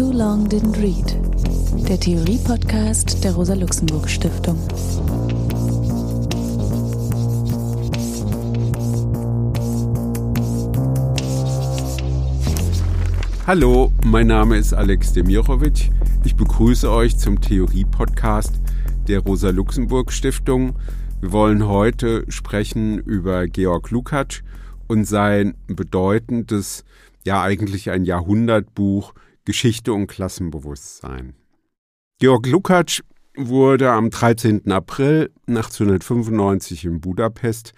Too Long Didn't Read, der Theorie-Podcast der Rosa-Luxemburg-Stiftung. Hallo, mein Name ist Alex Demirovic. Ich begrüße euch zum Theorie-Podcast der Rosa-Luxemburg-Stiftung. Wir wollen heute sprechen über Georg Lukács und sein bedeutendes, ja eigentlich ein Jahrhundertbuch Geschichte und Klassenbewusstsein. Georg Lukács wurde am 13. April 1895 in Budapest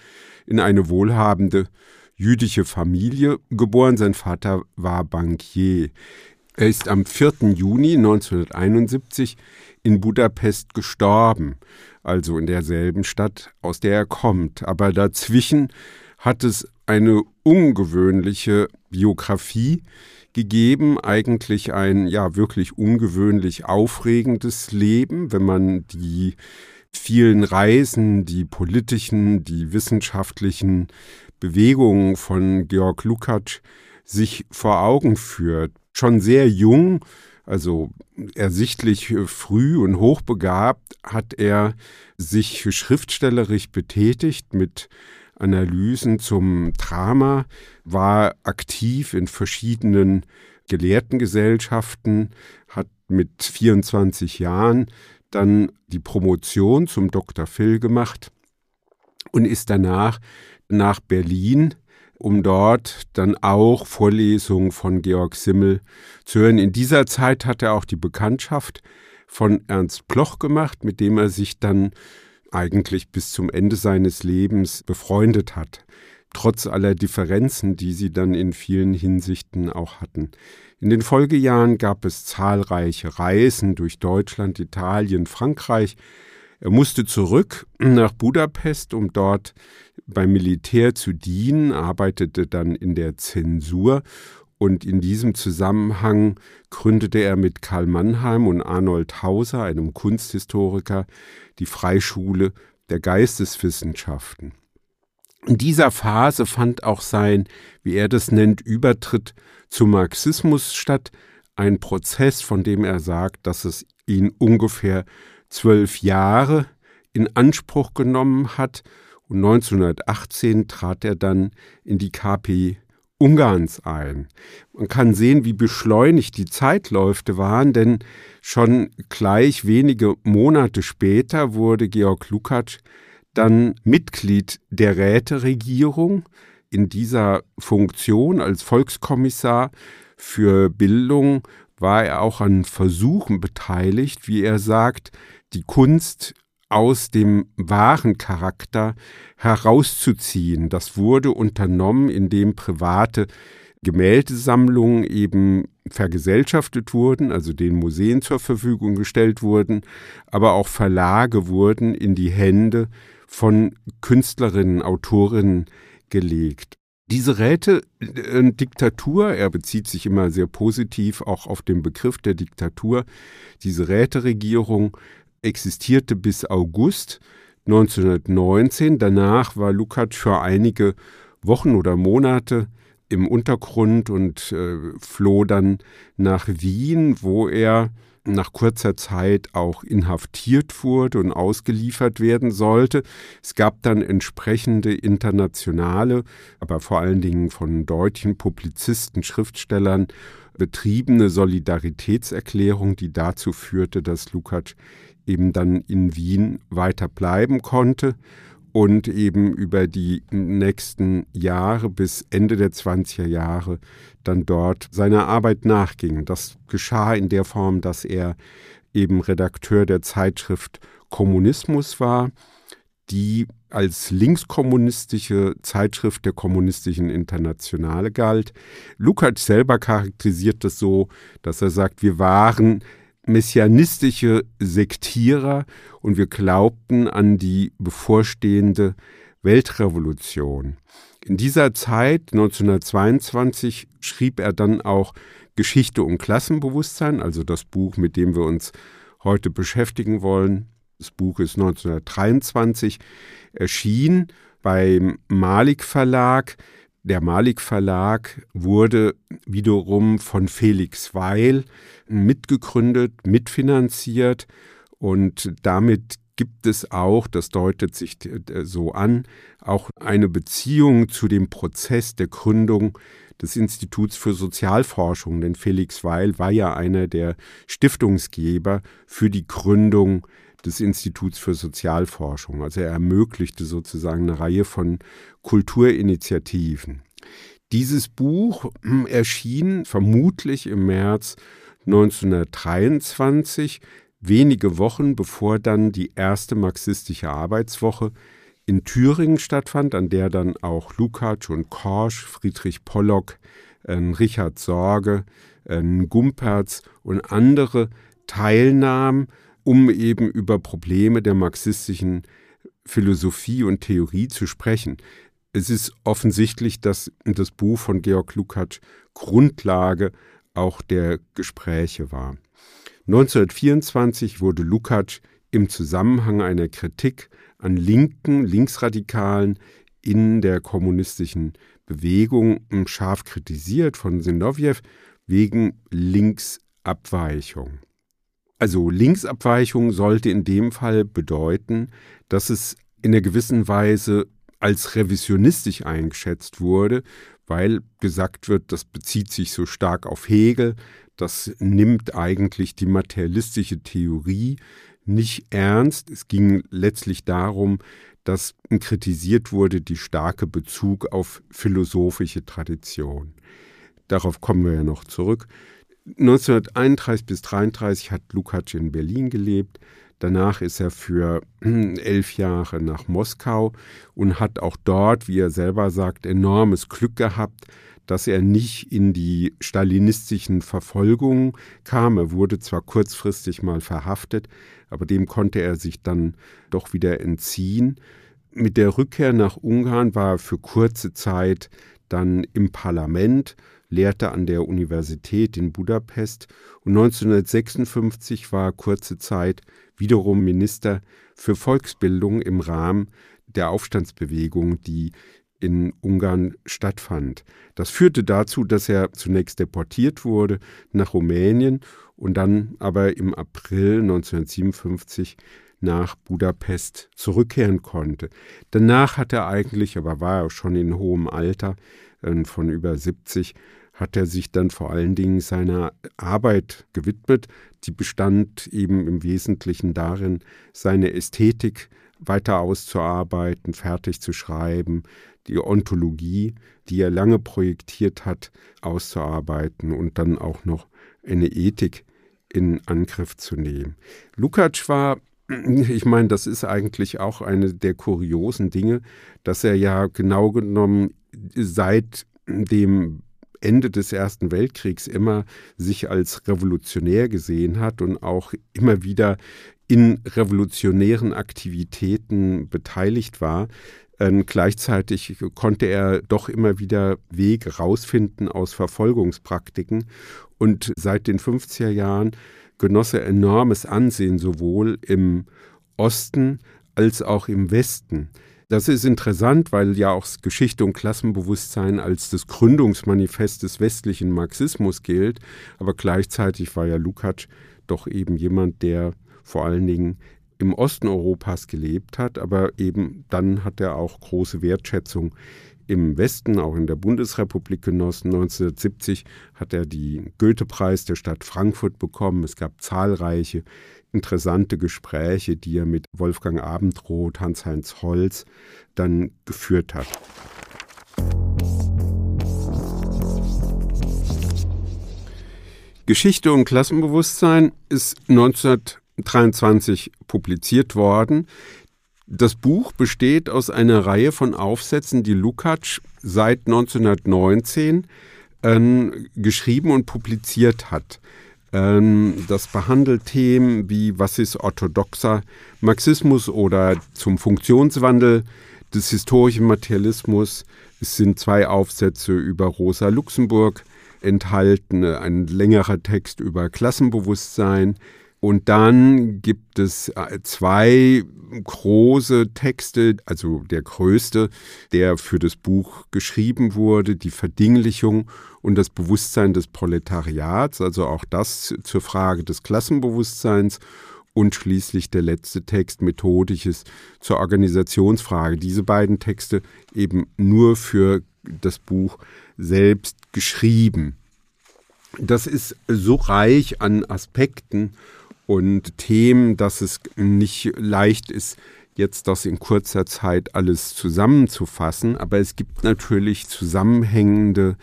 in eine wohlhabende jüdische Familie geboren. Sein Vater war Bankier. Er ist am 4. Juni 1971 in Budapest gestorben, also in derselben Stadt, aus der er kommt. Aber dazwischen hat es eine ungewöhnliche Biografie gegeben, eigentlich ein ja wirklich ungewöhnlich aufregendes Leben, wenn man die vielen Reisen, die politischen, die wissenschaftlichen Bewegungen von Georg Lukács sich vor Augen führt. Schon sehr jung, also ersichtlich früh und hochbegabt, hat er sich schriftstellerisch betätigt mit Analysen zum Drama, war aktiv in verschiedenen Gelehrtengesellschaften, hat mit 24 Jahren dann die Promotion zum Dr. Phil gemacht und ist danach nach Berlin, um dort dann auch Vorlesungen von Georg Simmel zu hören. In dieser Zeit hat er auch die Bekanntschaft von Ernst Bloch gemacht, mit dem er sich dann eigentlich bis zum Ende seines Lebens befreundet hat, trotz aller Differenzen, die sie dann in vielen Hinsichten auch hatten. In den Folgejahren gab es zahlreiche Reisen durch Deutschland, Italien, Frankreich. Er musste zurück nach Budapest, um dort beim Militär zu dienen, arbeitete dann in der Zensur und in diesem Zusammenhang gründete er mit Karl Mannheim und Arnold Hauser, einem Kunsthistoriker, die Freischule der Geisteswissenschaften. In dieser Phase fand auch sein, wie er das nennt, Übertritt zum Marxismus statt, ein Prozess, von dem er sagt, dass es ihn ungefähr zwölf Jahre in Anspruch genommen hat und 1918 trat er dann in die KP Ungarns ein. Man kann sehen, wie beschleunigt die Zeitläufe waren, denn schon gleich wenige Monate später wurde Georg Lukács dann Mitglied der Räteregierung in dieser Funktion als Volkskommissar für Bildung war er auch an Versuchen beteiligt, wie er sagt, die Kunst aus dem wahren Charakter herauszuziehen. Das wurde unternommen, indem private Gemäldesammlungen eben vergesellschaftet wurden, also den Museen zur Verfügung gestellt wurden, aber auch Verlage wurden in die Hände von Künstlerinnen, Autorinnen gelegt. Diese Räte-Diktatur, er bezieht sich immer sehr positiv auch auf den Begriff der Diktatur, diese Räteregierung existierte bis August 1919. Danach war Lukács für einige Wochen oder Monate im Untergrund und äh, floh dann nach Wien, wo er nach kurzer Zeit auch inhaftiert wurde und ausgeliefert werden sollte. Es gab dann entsprechende internationale, aber vor allen Dingen von deutschen Publizisten, Schriftstellern betriebene Solidaritätserklärung, die dazu führte, dass Lukács eben dann in Wien weiter bleiben konnte und eben über die nächsten Jahre bis Ende der 20er Jahre dann dort seiner Arbeit nachging. Das geschah in der Form, dass er eben Redakteur der Zeitschrift Kommunismus war, die als linkskommunistische Zeitschrift der kommunistischen Internationale galt. Lukács selber charakterisiert es so, dass er sagt, wir waren messianistische Sektierer und wir glaubten an die bevorstehende Weltrevolution. In dieser Zeit, 1922, schrieb er dann auch Geschichte und Klassenbewusstsein, also das Buch, mit dem wir uns heute beschäftigen wollen. Das Buch ist 1923 erschienen beim Malik Verlag Der Malik Verlag wurde wiederum von Felix Weil mitgegründet, mitfinanziert. Und damit gibt es auch, das deutet sich äh, so an, auch eine Beziehung zu dem Prozess der Gründung des Instituts für Sozialforschung, denn Felix Weil war ja einer der Stiftungsgeber für die Gründung des Instituts für Sozialforschung. Also er ermöglichte sozusagen eine Reihe von Kulturinitiativen. Dieses Buch hm, erschien vermutlich im März 1923, wenige Wochen bevor dann die erste marxistische Arbeitswoche in Thüringen stattfand, an der dann auch Lukács und Korsch, Friedrich Pollock, äh, Richard Sorge, äh, Gumperz und andere teilnahmen, um eben über Probleme der marxistischen Philosophie und Theorie zu sprechen. Es ist offensichtlich, dass das Buch von Georg Lukács Grundlage auch der Gespräche war. 1924 wurde Lukács im Zusammenhang einer Kritik an linken, linksradikalen in der kommunistischen Bewegung scharf kritisiert von Sinowjew wegen Linksabweichung. Also Linksabweichung sollte in dem Fall bedeuten, dass es in einer gewissen Weise als revisionistisch eingeschätzt wurde, weil gesagt wird, das bezieht sich so stark auf Hegel, das nimmt eigentlich die materialistische Theorie nicht ernst. Es ging letztlich darum, dass kritisiert wurde die starke Bezug auf philosophische Tradition. Darauf kommen wir ja noch zurück. 1931 bis 1933 hat Lukács in Berlin gelebt. Danach ist er für elf Jahre nach Moskau und hat auch dort, wie er selber sagt, enormes Glück gehabt, dass er nicht in die stalinistischen Verfolgungen kam. Er wurde zwar kurzfristig mal verhaftet, aber dem konnte er sich dann doch wieder entziehen. Mit der Rückkehr nach Ungarn war er für kurze Zeit dann im Parlament lehrte an der Universität in Budapest und 1956 war kurze Zeit wiederum Minister für Volksbildung im Rahmen der Aufstandsbewegung, die in Ungarn stattfand. Das führte dazu, dass er zunächst deportiert wurde nach Rumänien und dann aber im April 1957 nach Budapest zurückkehren konnte. Danach hat er eigentlich, aber war er schon in hohem Alter, äh, von über 70, hat er sich dann vor allen Dingen seiner Arbeit gewidmet. Die bestand eben im Wesentlichen darin, seine Ästhetik weiter auszuarbeiten, fertig zu schreiben, die Ontologie, die er lange projektiert hat, auszuarbeiten und dann auch noch eine Ethik in Angriff zu nehmen. Lukács war ich meine, das ist eigentlich auch eine der kuriosen Dinge, dass er ja genau genommen seit dem Ende des Ersten Weltkriegs immer sich als revolutionär gesehen hat und auch immer wieder in revolutionären Aktivitäten beteiligt war. Ähm, gleichzeitig konnte er doch immer wieder Wege rausfinden aus Verfolgungspraktiken und seit den 50er Jahren genoss er enormes Ansehen sowohl im Osten als auch im Westen. Das ist interessant, weil ja auch Geschichte und Klassenbewusstsein als das Gründungsmanifest des westlichen Marxismus gilt. Aber gleichzeitig war ja Lukács doch eben jemand, der vor allen Dingen im Osten Europas gelebt hat, aber eben dann hat er auch große Wertschätzung im Westen, auch in der Bundesrepublik genossen. 1970 hat er den Goethe-Preis der Stadt Frankfurt bekommen. Es gab zahlreiche interessante Gespräche, die er mit Wolfgang Abendroth, Hans-Heinz Holz dann geführt hat. Geschichte und Klassenbewusstsein ist 1923 publiziert worden. Das Buch besteht aus einer Reihe von Aufsätzen, die Lukács seit 1919 äh, geschrieben und publiziert hat. Ähm, das behandelt Themen wie was ist orthodoxer Marxismus oder zum Funktionswandel des historischen Materialismus. Es sind zwei Aufsätze über Rosa Luxemburg enthalten, ein längerer Text über Klassenbewusstsein, Und dann gibt es äh, zwei große Texte, also der größte, der für das Buch geschrieben wurde, die Verdinglichung und das Bewusstsein des Proletariats, also auch das zur Frage des Klassenbewusstseins und schließlich der letzte Text Methodisches zur Organisationsfrage. Diese beiden Texte eben nur für das Buch selbst geschrieben. Das ist so reich an Aspekten und Themen, dass es nicht leicht ist, jetzt das in kurzer Zeit alles zusammenzufassen. Aber es gibt natürlich zusammenhängende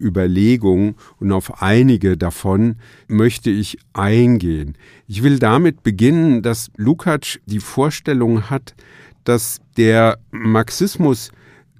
Überlegungen und auf einige davon möchte ich eingehen. Ich will damit beginnen, dass Lukács die Vorstellung hat, dass der Marxismus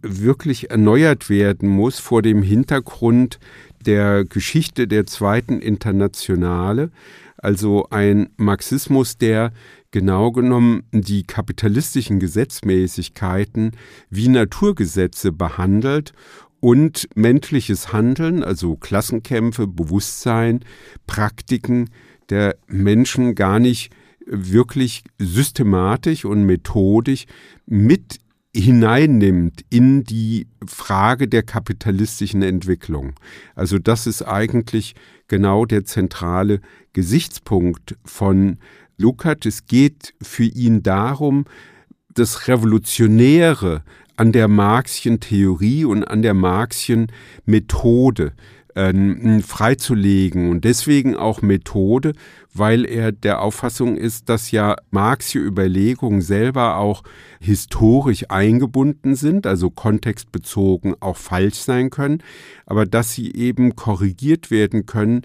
wirklich erneuert werden muss vor dem Hintergrund der Geschichte der Zweiten Internationale, also ein Marxismus, der genau genommen die kapitalistischen Gesetzmäßigkeiten wie Naturgesetze behandelt und menschliches Handeln, also Klassenkämpfe, Bewusstsein, Praktiken der Menschen gar nicht wirklich systematisch und methodisch mit hineinnimmt in die Frage der kapitalistischen Entwicklung. Also das ist eigentlich genau der zentrale Gesichtspunkt von Lukács. Es geht für ihn darum, das Revolutionäre an der Marxischen Theorie und an der Marxischen Methode äh, freizulegen und deswegen auch Methode, weil er der Auffassung ist, dass ja Marxische Überlegungen selber auch historisch eingebunden sind, also kontextbezogen auch falsch sein können, aber dass sie eben korrigiert werden können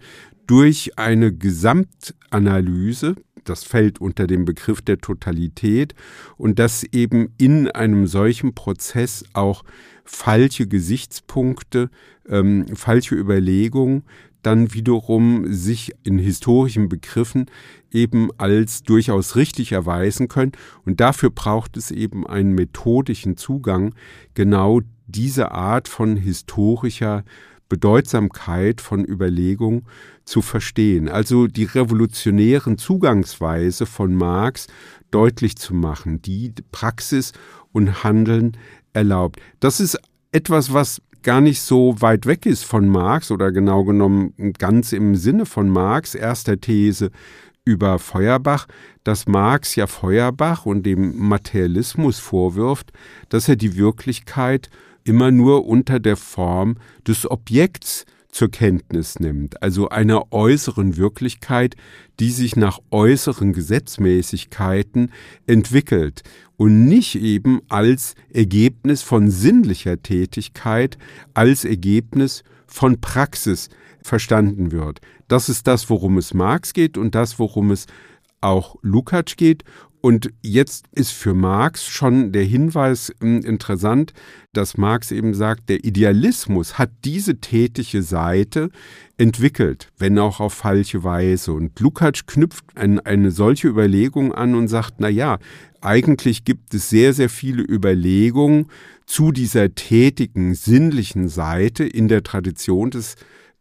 durch eine Gesamtanalyse, das fällt unter den Begriff der Totalität und dass eben in einem solchen Prozess auch falsche Gesichtspunkte, ähm, falsche Überlegungen dann wiederum sich in historischen Begriffen eben als durchaus richtig erweisen können. Und dafür braucht es eben einen methodischen Zugang, genau diese Art von historischer Bedeutsamkeit von Überlegung zu verstehen. Also die revolutionären Zugangsweise von Marx deutlich zu machen, die Praxis und Handeln erlaubt. Das ist etwas, was gar nicht so weit weg ist von Marx oder genau genommen ganz im Sinne von Marx, erster These über Feuerbach, dass Marx ja Feuerbach und dem Materialismus vorwirft, dass er die Wirklichkeit immer nur unter der Form des Objekts zur Kenntnis nimmt, also einer äußeren Wirklichkeit, die sich nach äußeren Gesetzmäßigkeiten entwickelt und nicht eben als Ergebnis von sinnlicher Tätigkeit, als Ergebnis von Praxis verstanden wird. Das ist das, worum es Marx geht und das, worum es auch Lukács geht und jetzt ist für Marx schon der Hinweis hm, interessant, dass Marx eben sagt, der Idealismus hat diese tätige Seite entwickelt, wenn auch auf falsche Weise. Und Lukács knüpft an eine solche Überlegung an und sagt, na ja, eigentlich gibt es sehr, sehr viele Überlegungen zu dieser tätigen, sinnlichen Seite in der Tradition des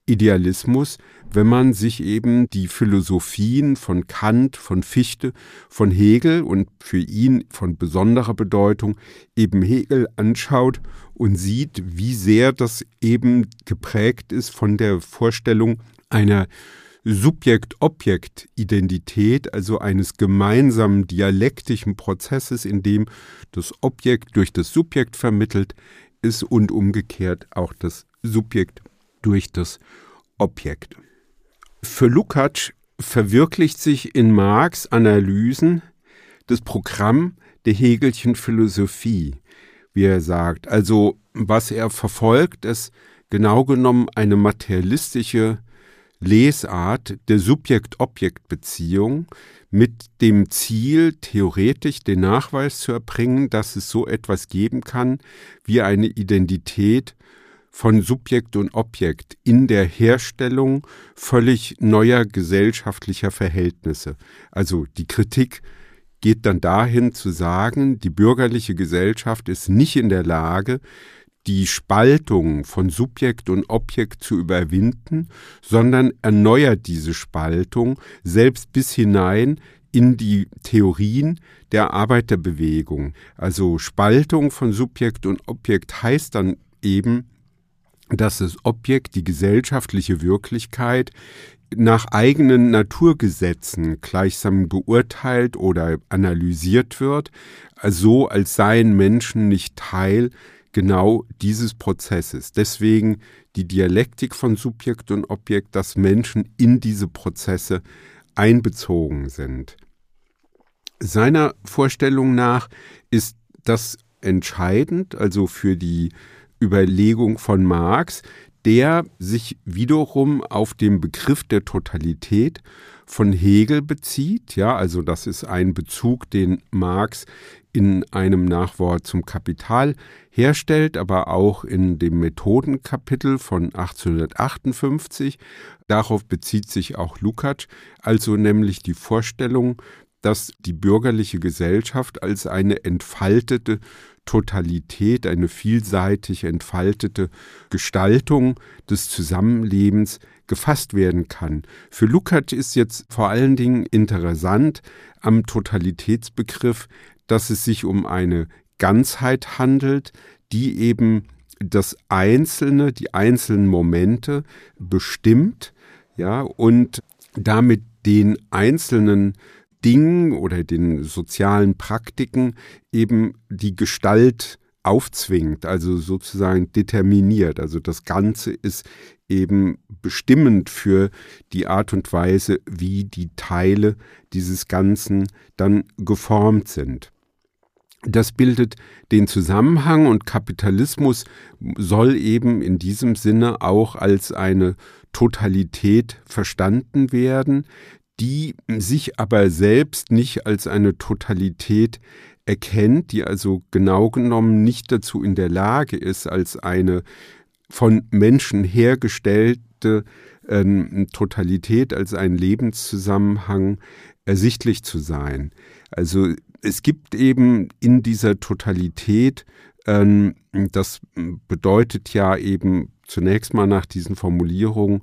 Idealismus, wenn man sich eben die Philosophien von Kant, von Fichte, von Hegel und für ihn von besonderer Bedeutung eben Hegel anschaut und sieht, wie sehr das eben geprägt ist von der Vorstellung einer Subjekt-Objekt-Identität, also eines gemeinsamen dialektischen Prozesses, in dem das Objekt durch das Subjekt vermittelt ist und umgekehrt auch das Subjekt durch das Objekt. Für Lukács verwirklicht sich in Marx Analysen das Programm der Hegelchen Philosophie, wie er sagt. Also was er verfolgt, ist genau genommen eine materialistische Lesart der Subjekt-Objekt-Beziehung mit dem Ziel, theoretisch den Nachweis zu erbringen, dass es so etwas geben kann wie eine Identität von Subjekt und Objekt in der Herstellung völlig neuer gesellschaftlicher Verhältnisse. Also die Kritik geht dann dahin zu sagen, die bürgerliche Gesellschaft ist nicht in der Lage, die Spaltung von Subjekt und Objekt zu überwinden, sondern erneuert diese Spaltung selbst bis hinein in die Theorien der Arbeiterbewegung. Also Spaltung von Subjekt und Objekt heißt dann eben, dass das Objekt, die gesellschaftliche Wirklichkeit, nach eigenen Naturgesetzen gleichsam beurteilt oder analysiert wird, so als seien Menschen nicht Teil genau dieses Prozesses. Deswegen die Dialektik von Subjekt und Objekt, dass Menschen in diese Prozesse einbezogen sind. Seiner Vorstellung nach ist das entscheidend, also für die Überlegung von Marx, der sich wiederum auf den Begriff der Totalität von Hegel bezieht. Ja, also das ist ein Bezug, den Marx in einem Nachwort zum Kapital herstellt, aber auch in dem Methodenkapitel von 1858. Darauf bezieht sich auch Lukács, also nämlich die Vorstellung, dass die bürgerliche Gesellschaft als eine entfaltete Totalität, eine vielseitig entfaltete Gestaltung des Zusammenlebens gefasst werden kann. Für Lukács ist jetzt vor allen Dingen interessant am Totalitätsbegriff, dass es sich um eine Ganzheit handelt, die eben das Einzelne, die einzelnen Momente bestimmt, ja, und damit den einzelnen Dingen oder den sozialen Praktiken eben die Gestalt aufzwingt, also sozusagen determiniert. Also das Ganze ist eben bestimmend für die Art und Weise, wie die Teile dieses Ganzen dann geformt sind. Das bildet den Zusammenhang und Kapitalismus soll eben in diesem Sinne auch als eine Totalität verstanden werden, die sich aber selbst nicht als eine Totalität erkennt, die also genau genommen nicht dazu in der Lage ist, als eine von Menschen hergestellte äh, Totalität, als ein Lebenszusammenhang ersichtlich zu sein. Also es gibt eben in dieser Totalität, ähm, das bedeutet ja eben zunächst mal nach diesen Formulierungen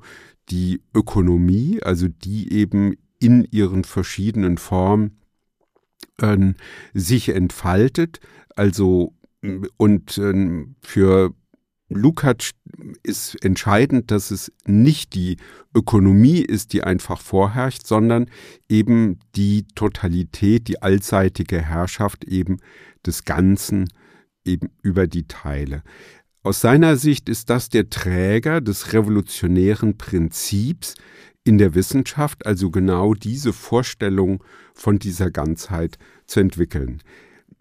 die Ökonomie, also die eben in ihren verschiedenen Formen äh, sich entfaltet. Also und äh, für Lukács ist entscheidend, dass es nicht die Ökonomie ist, die einfach vorherrscht, sondern eben die Totalität, die allseitige Herrschaft eben des Ganzen eben über die Teile. Aus seiner Sicht ist das der Träger des revolutionären Prinzips in der Wissenschaft, also genau diese Vorstellung von dieser Ganzheit zu entwickeln.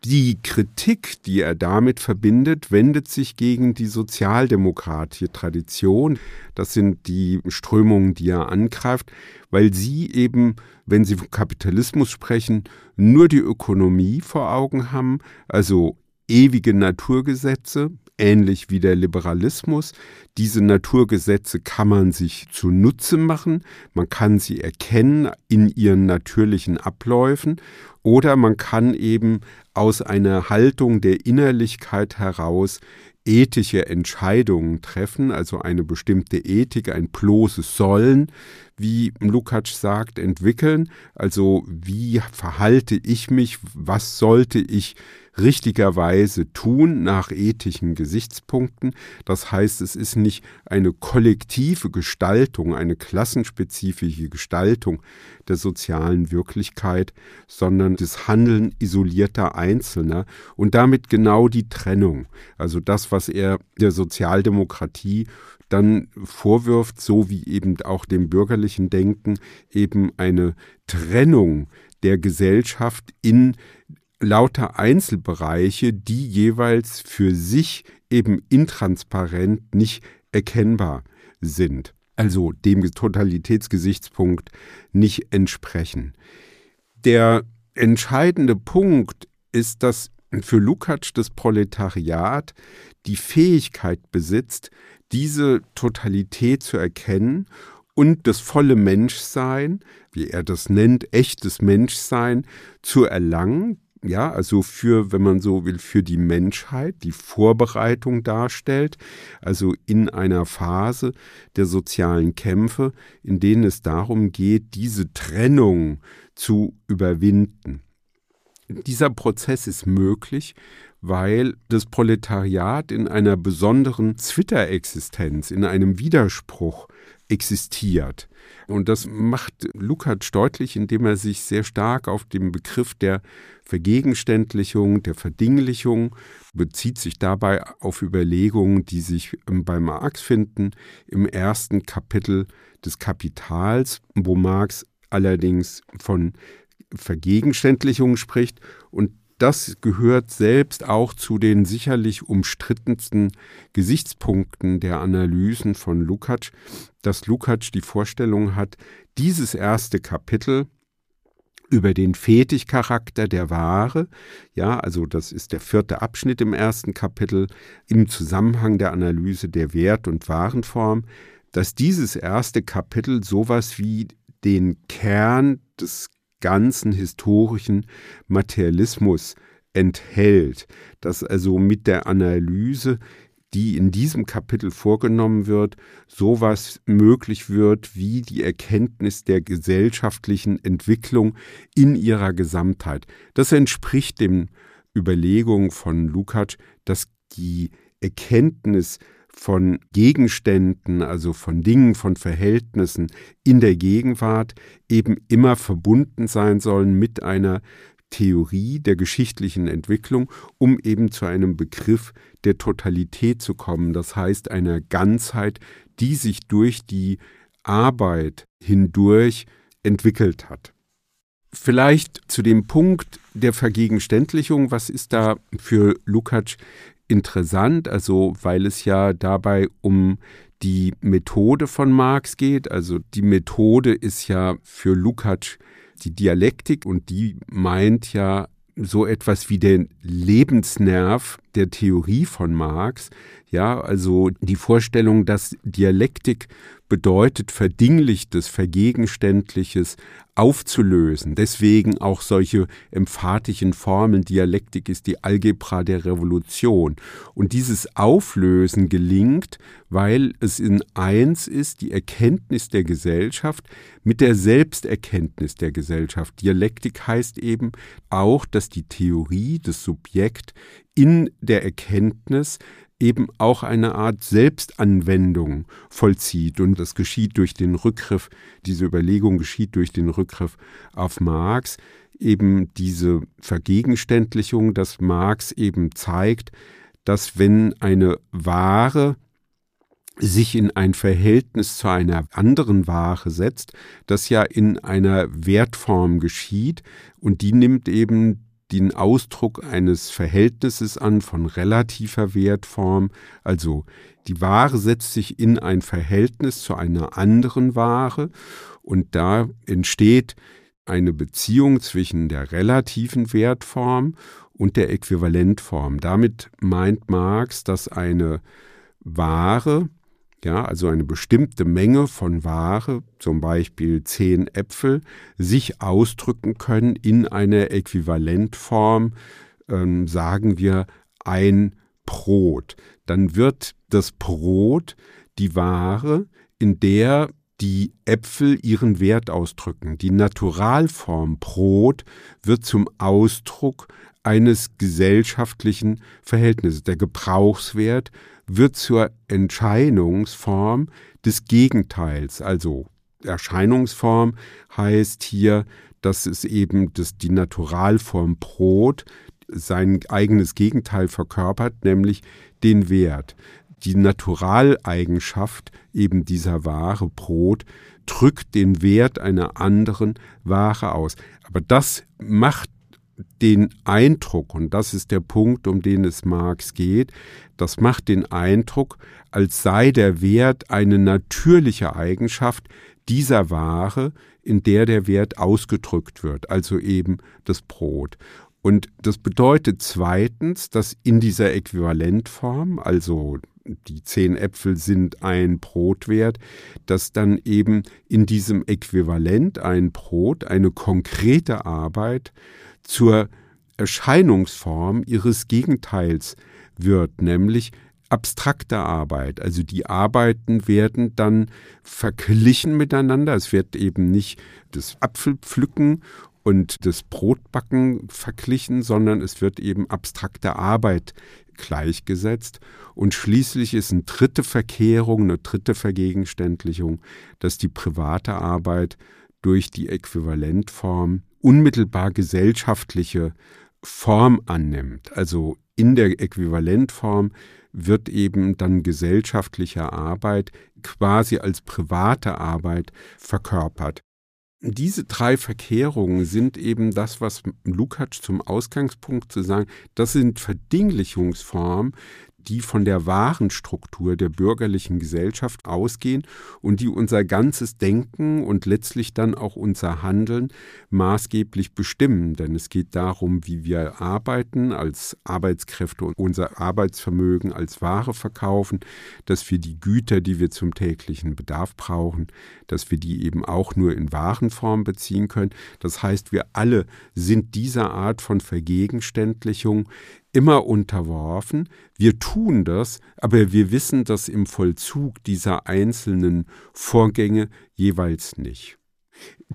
Die Kritik, die er damit verbindet, wendet sich gegen die sozialdemokratische Tradition. Das sind die Strömungen, die er angreift, weil sie eben, wenn sie vom Kapitalismus sprechen, nur die Ökonomie vor Augen haben, also ewige Naturgesetze, ähnlich wie der Liberalismus. Diese Naturgesetze kann man sich zunutze machen, man kann sie erkennen in ihren natürlichen Abläufen oder man kann eben aus einer Haltung der Innerlichkeit heraus ethische Entscheidungen treffen, also eine bestimmte Ethik, ein bloßes Sollen, wie Lukács sagt, entwickeln. Also wie verhalte ich mich, was sollte ich richtigerweise tun nach ethischen Gesichtspunkten. Das heißt, es ist nicht eine kollektive Gestaltung, eine klassenspezifische Gestaltung der sozialen Wirklichkeit, sondern das Handeln isolierter Einzelner und damit genau die Trennung. Also das, was er der Sozialdemokratie dann vorwirft, so wie eben auch dem bürgerlichen Denken, eben eine Trennung der Gesellschaft in lauter Einzelbereiche, die jeweils für sich eben intransparent nicht erkennbar sind, also dem Totalitätsgesichtspunkt nicht entsprechen. Der entscheidende Punkt ist, dass für Lukács das Proletariat die Fähigkeit besitzt, diese Totalität zu erkennen und das volle Menschsein, wie er das nennt, echtes Menschsein zu erlangen, ja, also für, wenn man so will, für die Menschheit, die Vorbereitung darstellt, also in einer Phase der sozialen Kämpfe, in denen es darum geht, diese Trennung zu überwinden. Dieser Prozess ist möglich, weil das Proletariat in einer besonderen Zwitterexistenz, in einem Widerspruch existiert. Und das macht Lukács deutlich, indem er sich sehr stark auf den Begriff der Vergegenständlichung, der Verdinglichung bezieht, sich dabei auf Überlegungen, die sich bei Marx finden, im ersten Kapitel des Kapitals, wo Marx allerdings von Vergegenständlichung spricht und das gehört selbst auch zu den sicherlich umstrittensten Gesichtspunkten der Analysen von Lukács, dass Lukács die Vorstellung hat, dieses erste Kapitel über den Fetigcharakter der Ware, ja, also das ist der vierte Abschnitt im ersten Kapitel im Zusammenhang der Analyse der Wert- und Warenform, dass dieses erste Kapitel sowas wie den Kern des ganzen historischen Materialismus enthält, dass also mit der Analyse, die in diesem Kapitel vorgenommen wird, sowas möglich wird wie die Erkenntnis der gesellschaftlichen Entwicklung in ihrer Gesamtheit. Das entspricht den Überlegungen von Lukács, dass die Erkenntnis von Gegenständen, also von Dingen, von Verhältnissen in der Gegenwart eben immer verbunden sein sollen mit einer Theorie der geschichtlichen Entwicklung, um eben zu einem Begriff der Totalität zu kommen, das heißt einer Ganzheit, die sich durch die Arbeit hindurch entwickelt hat. Vielleicht zu dem Punkt der Vergegenständlichung, was ist da für Lukács interessant, also weil es ja dabei um die Methode von Marx geht. Also die Methode ist ja für Lukács die Dialektik und die meint ja so etwas wie den Lebensnerv der Theorie von Marx. Ja, also die Vorstellung, dass Dialektik bedeutet, Verdinglichtes, Vergegenständliches aufzulösen. Deswegen auch solche emphatischen Formeln. Dialektik ist die Algebra der Revolution. Und dieses Auflösen gelingt, weil es in eins ist, die Erkenntnis der Gesellschaft mit der Selbsterkenntnis der Gesellschaft. Dialektik heißt eben auch, dass die Theorie, das Subjekt in der Erkenntnis eben auch eine Art Selbstanwendung vollzieht. Und das geschieht durch den Rückgriff, diese Überlegung geschieht durch den Rückgriff auf Marx, eben diese Vergegenständlichung, dass Marx eben zeigt, dass wenn eine Ware sich in ein Verhältnis zu einer anderen Ware setzt, das ja in einer Wertform geschieht und die nimmt eben den Ausdruck eines Verhältnisses an von relativer Wertform, also die Ware setzt sich in ein Verhältnis zu einer anderen Ware und da entsteht eine Beziehung zwischen der relativen Wertform und der Äquivalentform. Damit meint Marx, dass eine Ware ja, also eine bestimmte Menge von Ware, zum Beispiel zehn Äpfel, sich ausdrücken können in einer Äquivalentform, ähm, sagen wir ein Brot. Dann wird das Brot die Ware, in der die Äpfel ihren Wert ausdrücken. Die Naturalform Brot wird zum Ausdruck eines gesellschaftlichen Verhältnisses. Der Gebrauchswert wird zur Entscheinungsform des Gegenteils. Also Erscheinungsform heißt hier, dass es eben das, die Naturalform Brot sein eigenes Gegenteil verkörpert, nämlich den Wert. Die Naturaleigenschaft eben dieser Ware Brot drückt den Wert einer anderen Ware aus. Aber das macht den Eindruck, und das ist der Punkt, um den es Marx geht, das macht den Eindruck, als sei der Wert eine natürliche Eigenschaft dieser Ware, in der der Wert ausgedrückt wird, also eben das Brot. Und das bedeutet zweitens, dass in dieser Äquivalentform, also die zehn Äpfel sind ein Brotwert, dass dann eben in diesem Äquivalent ein Brot eine konkrete Arbeit zur Erscheinungsform ihres Gegenteils wird, nämlich abstrakte Arbeit. Also die Arbeiten werden dann verglichen miteinander. Es wird eben nicht das Apfelpflücken und das Brotbacken verglichen, sondern es wird eben abstrakte Arbeit gleichgesetzt. Und schließlich ist eine dritte Verkehrung, eine dritte Vergegenständlichung, dass die private Arbeit durch die Äquivalentform unmittelbar gesellschaftliche Form annimmt. Also in der Äquivalentform wird eben dann gesellschaftliche Arbeit quasi als private Arbeit verkörpert. Diese drei Verkehrungen sind eben das, was Lukács zum Ausgangspunkt zu sagen, das sind Verdinglichungsformen, die von der wahren Struktur der bürgerlichen Gesellschaft ausgehen und die unser ganzes Denken und letztlich dann auch unser Handeln maßgeblich bestimmen. Denn es geht darum, wie wir arbeiten als Arbeitskräfte und unser Arbeitsvermögen als Ware verkaufen, dass wir die Güter, die wir zum täglichen Bedarf brauchen, dass wir die eben auch nur in Warenform beziehen können. Das heißt, wir alle sind dieser Art von Vergegenständlichung immer unterworfen. Wir tun das, aber wir wissen das im Vollzug dieser einzelnen Vorgänge jeweils nicht.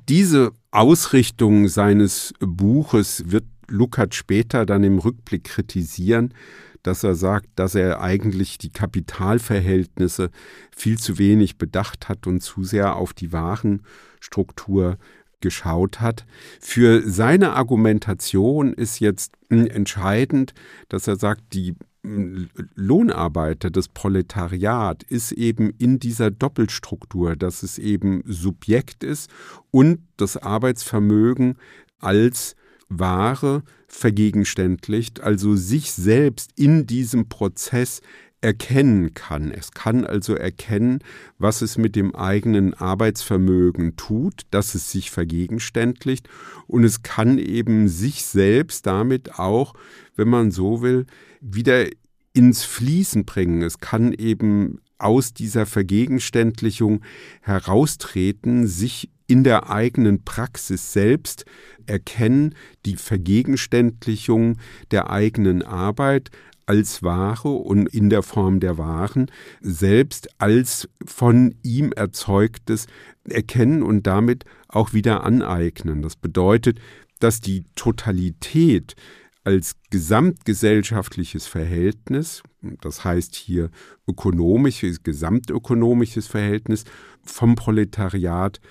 Diese Ausrichtung seines Buches wird Lukács später dann im Rückblick kritisieren, dass er sagt, dass er eigentlich die Kapitalverhältnisse viel zu wenig bedacht hat und zu sehr auf die Warenstruktur geschaut hat. Für seine Argumentation ist jetzt hm, entscheidend, dass er sagt, die hm, Lohnarbeiter, das Proletariat ist eben in dieser Doppelstruktur, dass es eben Subjekt ist und das Arbeitsvermögen als Ware vergegenständlicht, also sich selbst in diesem Prozess erkennen kann. Es kann also erkennen, was es mit dem eigenen Arbeitsvermögen tut, dass es sich vergegenständlicht und es kann eben sich selbst damit auch, wenn man so will, wieder ins Fließen bringen. Es kann eben aus dieser Vergegenständlichung heraustreten, sich in der eigenen Praxis selbst erkennen, die Vergegenständlichung der eigenen Arbeit als Ware und in der Form der Waren selbst als von ihm erzeugtes erkennen und damit auch wieder aneignen. Das bedeutet, dass die Totalität als gesamtgesellschaftliches Verhältnis, das heißt hier ökonomisches, gesamtökonomisches Verhältnis vom Proletariat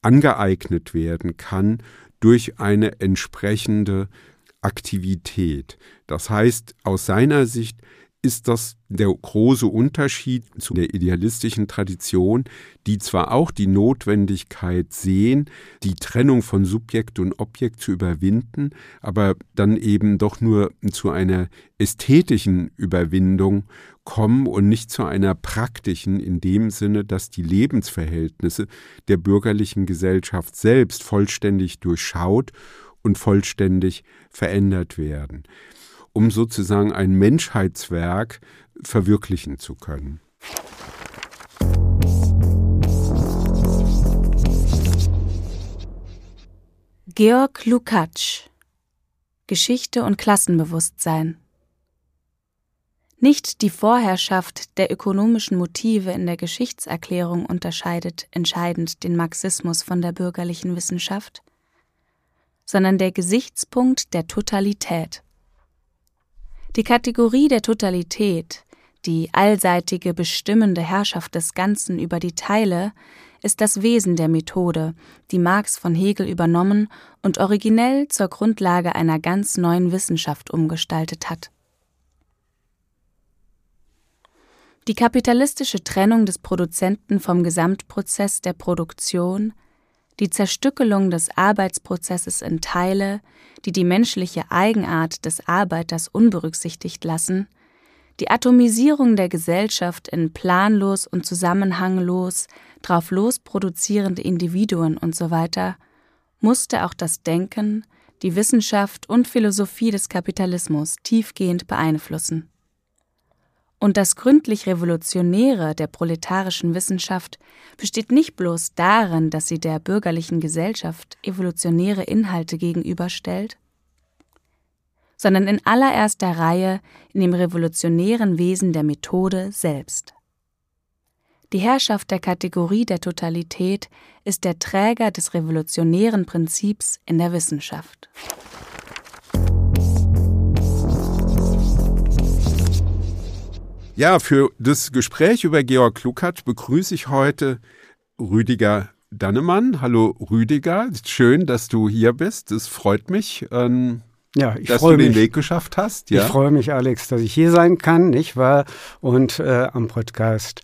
angeeignet werden kann durch eine entsprechende Aktivität. Das heißt, aus seiner Sicht ist das der große Unterschied zu der idealistischen Tradition, die zwar auch die Notwendigkeit sehen, die Trennung von Subjekt und Objekt zu überwinden, aber dann eben doch nur zu einer ästhetischen Überwindung kommen und nicht zu einer praktischen in dem Sinne, dass die Lebensverhältnisse der bürgerlichen Gesellschaft selbst vollständig durchschaut und vollständig verändert werden, um sozusagen ein Menschheitswerk verwirklichen zu können. Georg Lukács. Geschichte und Klassenbewusstsein. Nicht die Vorherrschaft der ökonomischen Motive in der Geschichtserklärung unterscheidet entscheidend den Marxismus von der bürgerlichen Wissenschaft, sondern der Gesichtspunkt der Totalität. Die Kategorie der Totalität, die allseitige bestimmende Herrschaft des Ganzen über die Teile, ist das Wesen der Methode, die Marx von Hegel übernommen und originell zur Grundlage einer ganz neuen Wissenschaft umgestaltet hat. Die kapitalistische Trennung des Produzenten vom Gesamtprozess der Produktion die Zerstückelung des Arbeitsprozesses in Teile, die die menschliche Eigenart des Arbeiters unberücksichtigt lassen, die Atomisierung der Gesellschaft in planlos und zusammenhanglos, drauflos produzierende Individuen usw., so musste auch das Denken, die Wissenschaft und Philosophie des Kapitalismus tiefgehend beeinflussen. Und das gründlich Revolutionäre der proletarischen Wissenschaft besteht nicht bloß darin, dass sie der bürgerlichen Gesellschaft evolutionäre Inhalte gegenüberstellt. sondern in allererster Reihe in dem revolutionären Wesen der Methode selbst. Die Herrschaft der Kategorie der Totalität ist der Träger des revolutionären Prinzips in der Wissenschaft. Ja, für das Gespräch über Georg Lukacs begrüße ich heute Rüdiger Dannemann. Hallo Rüdiger, schön, dass du hier bist. Es freut mich. Ähm, ja, ich dass du den mich. Weg geschafft hast. Ja? Ich freue mich, Alex, dass ich hier sein kann, nicht wahr? Und äh, am Podcast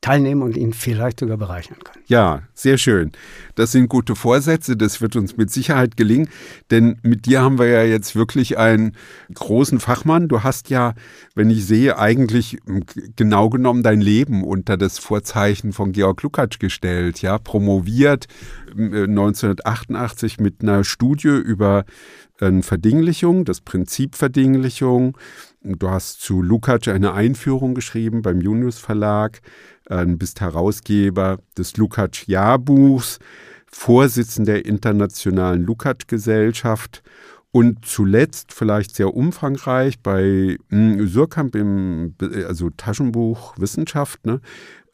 teilnehmen und ihn vielleicht sogar bereichern können. Ja, sehr schön. Das sind gute Vorsätze, das wird uns mit Sicherheit gelingen, denn mit dir haben wir ja jetzt wirklich einen großen Fachmann. Du hast ja, wenn ich sehe, eigentlich genau genommen dein Leben unter das Vorzeichen von Georg Lukacs gestellt, ja, promoviert 1988 mit einer Studie über äh, Verdinglichung, das Prinzip Verdinglichung. Du hast zu Lukacs eine Einführung geschrieben beim Junius Verlag äh, bist Herausgeber des Lukács-Jahrbuchs, Vorsitzender der Internationalen Lukács-Gesellschaft und zuletzt vielleicht sehr umfangreich bei hm, Surkamp im also Taschenbuch Wissenschaft, ne,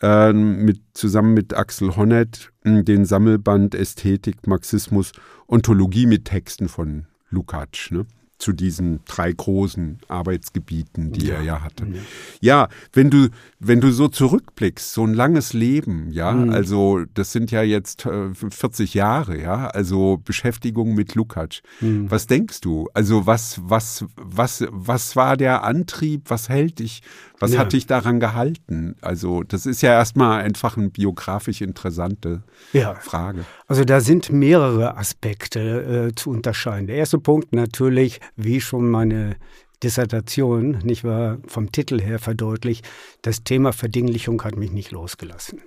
äh, mit, zusammen mit Axel Honneth hm, den Sammelband Ästhetik, Marxismus, Ontologie mit Texten von Lukács. Ne? Zu diesen drei großen Arbeitsgebieten, die ja. er ja hatte. Ja. ja, wenn du, wenn du so zurückblickst, so ein langes Leben, ja, mhm. also das sind ja jetzt 40 äh, Jahre, ja, also Beschäftigung mit Lukacs. Mhm. Was denkst du? Also was, was, was, was war der Antrieb? Was hält dich? Was ja. hat dich daran gehalten? Also das ist ja erstmal einfach eine biografisch interessante ja. Frage. Also da sind mehrere Aspekte äh, zu unterscheiden. Der erste Punkt natürlich, wie schon meine Dissertation, nicht wahr, vom Titel her verdeutlicht, das Thema Verdinglichung hat mich nicht losgelassen.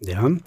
Ja. Mhm.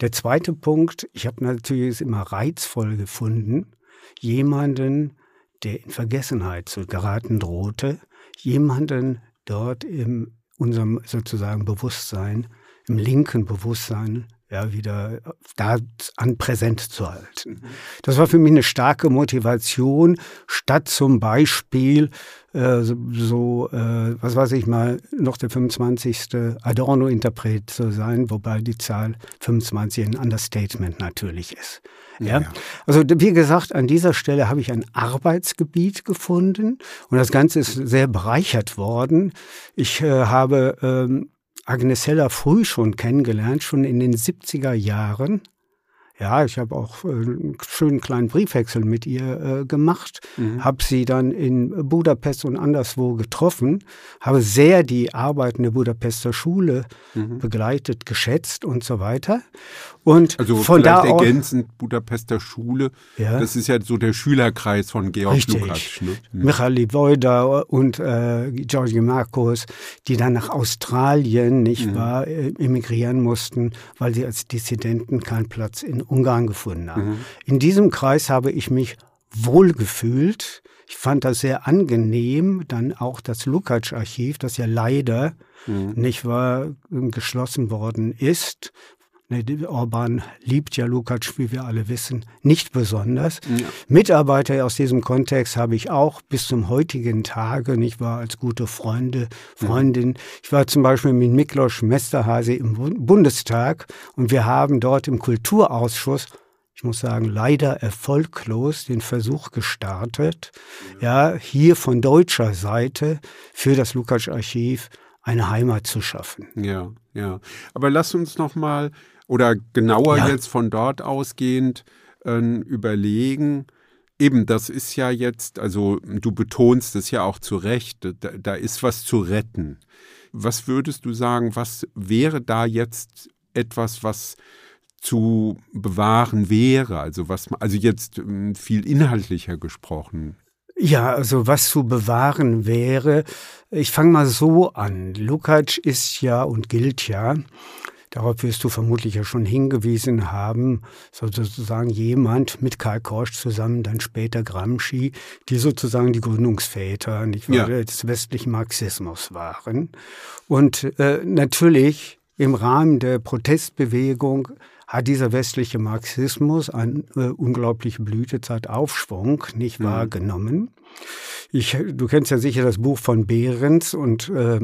Der zweite Punkt, ich habe natürlich es immer reizvoll gefunden, jemanden, der in Vergessenheit zu geraten drohte, jemanden, dort in unserem sozusagen Bewusstsein, im linken Bewusstsein ja, wieder da an präsent zu halten. Das war für mich eine starke Motivation, statt zum Beispiel äh, so, so äh, was weiß ich mal, noch der 25. Adorno-Interpret zu sein, wobei die Zahl 25 ein Understatement natürlich ist. Ja? ja? Also wie gesagt, an dieser Stelle habe ich ein Arbeitsgebiet gefunden und das Ganze ist sehr bereichert worden. Ich äh, habe ähm, Agnes Heller früh schon kennengelernt, schon in den 70er Jahren. Ja, ich habe auch äh, einen schönen kleinen Briefwechsel mit ihr äh, gemacht, mhm. habe sie dann in Budapest und anderswo getroffen, habe sehr die Arbeiten der Budapester Schule mhm. begleitet, geschätzt und so weiter. Und also von da ergänzend Budapester Schule, ja. das ist ja so der Schülerkreis von Georg Richtig. Lukacs. Ne? Mhm. Michael Wojda und äh, Georgi Marcos, die dann nach Australien, nicht mhm. wahr, äh, emigrieren mussten, weil sie als Dissidenten keinen Platz in Ungarn gefunden haben. Mhm. In diesem Kreis habe ich mich wohlgefühlt. Ich fand das sehr angenehm, dann auch das Lukacs-Archiv, das ja leider mhm. nicht wahr geschlossen worden ist, Orban liebt ja Lukacs, wie wir alle wissen, nicht besonders. Ja. Mitarbeiter aus diesem Kontext habe ich auch bis zum heutigen Tage, nicht wahr, als gute Freunde, Freundin. Ich war zum Beispiel mit Miklos Mesterhase im Bundestag und wir haben dort im Kulturausschuss ich muss sagen, leider erfolglos den Versuch gestartet, ja, hier von deutscher Seite für das Lukacs-Archiv eine Heimat zu schaffen. Ja, ja. Aber lass uns noch mal oder genauer ja. jetzt von dort ausgehend äh, überlegen, eben, das ist ja jetzt, also du betonst es ja auch zu Recht, da, da ist was zu retten. Was würdest du sagen, was wäre da jetzt etwas, was zu bewahren wäre? Also was, also jetzt ähm, viel inhaltlicher gesprochen. Ja, also was zu bewahren wäre, ich fange mal so an. Lukács ist ja und gilt ja darauf wirst du vermutlich ja schon hingewiesen haben, sozusagen jemand mit Karl Korsch zusammen, dann später Gramsci, die sozusagen die Gründungsväter nicht wahr, ja. des westlichen Marxismus waren. Und äh, natürlich im Rahmen der Protestbewegung hat dieser westliche Marxismus eine äh, unglaubliche Blütezeit Aufschwung nicht mhm. wahrgenommen. Ich, du kennst ja sicher das Buch von Behrens und äh,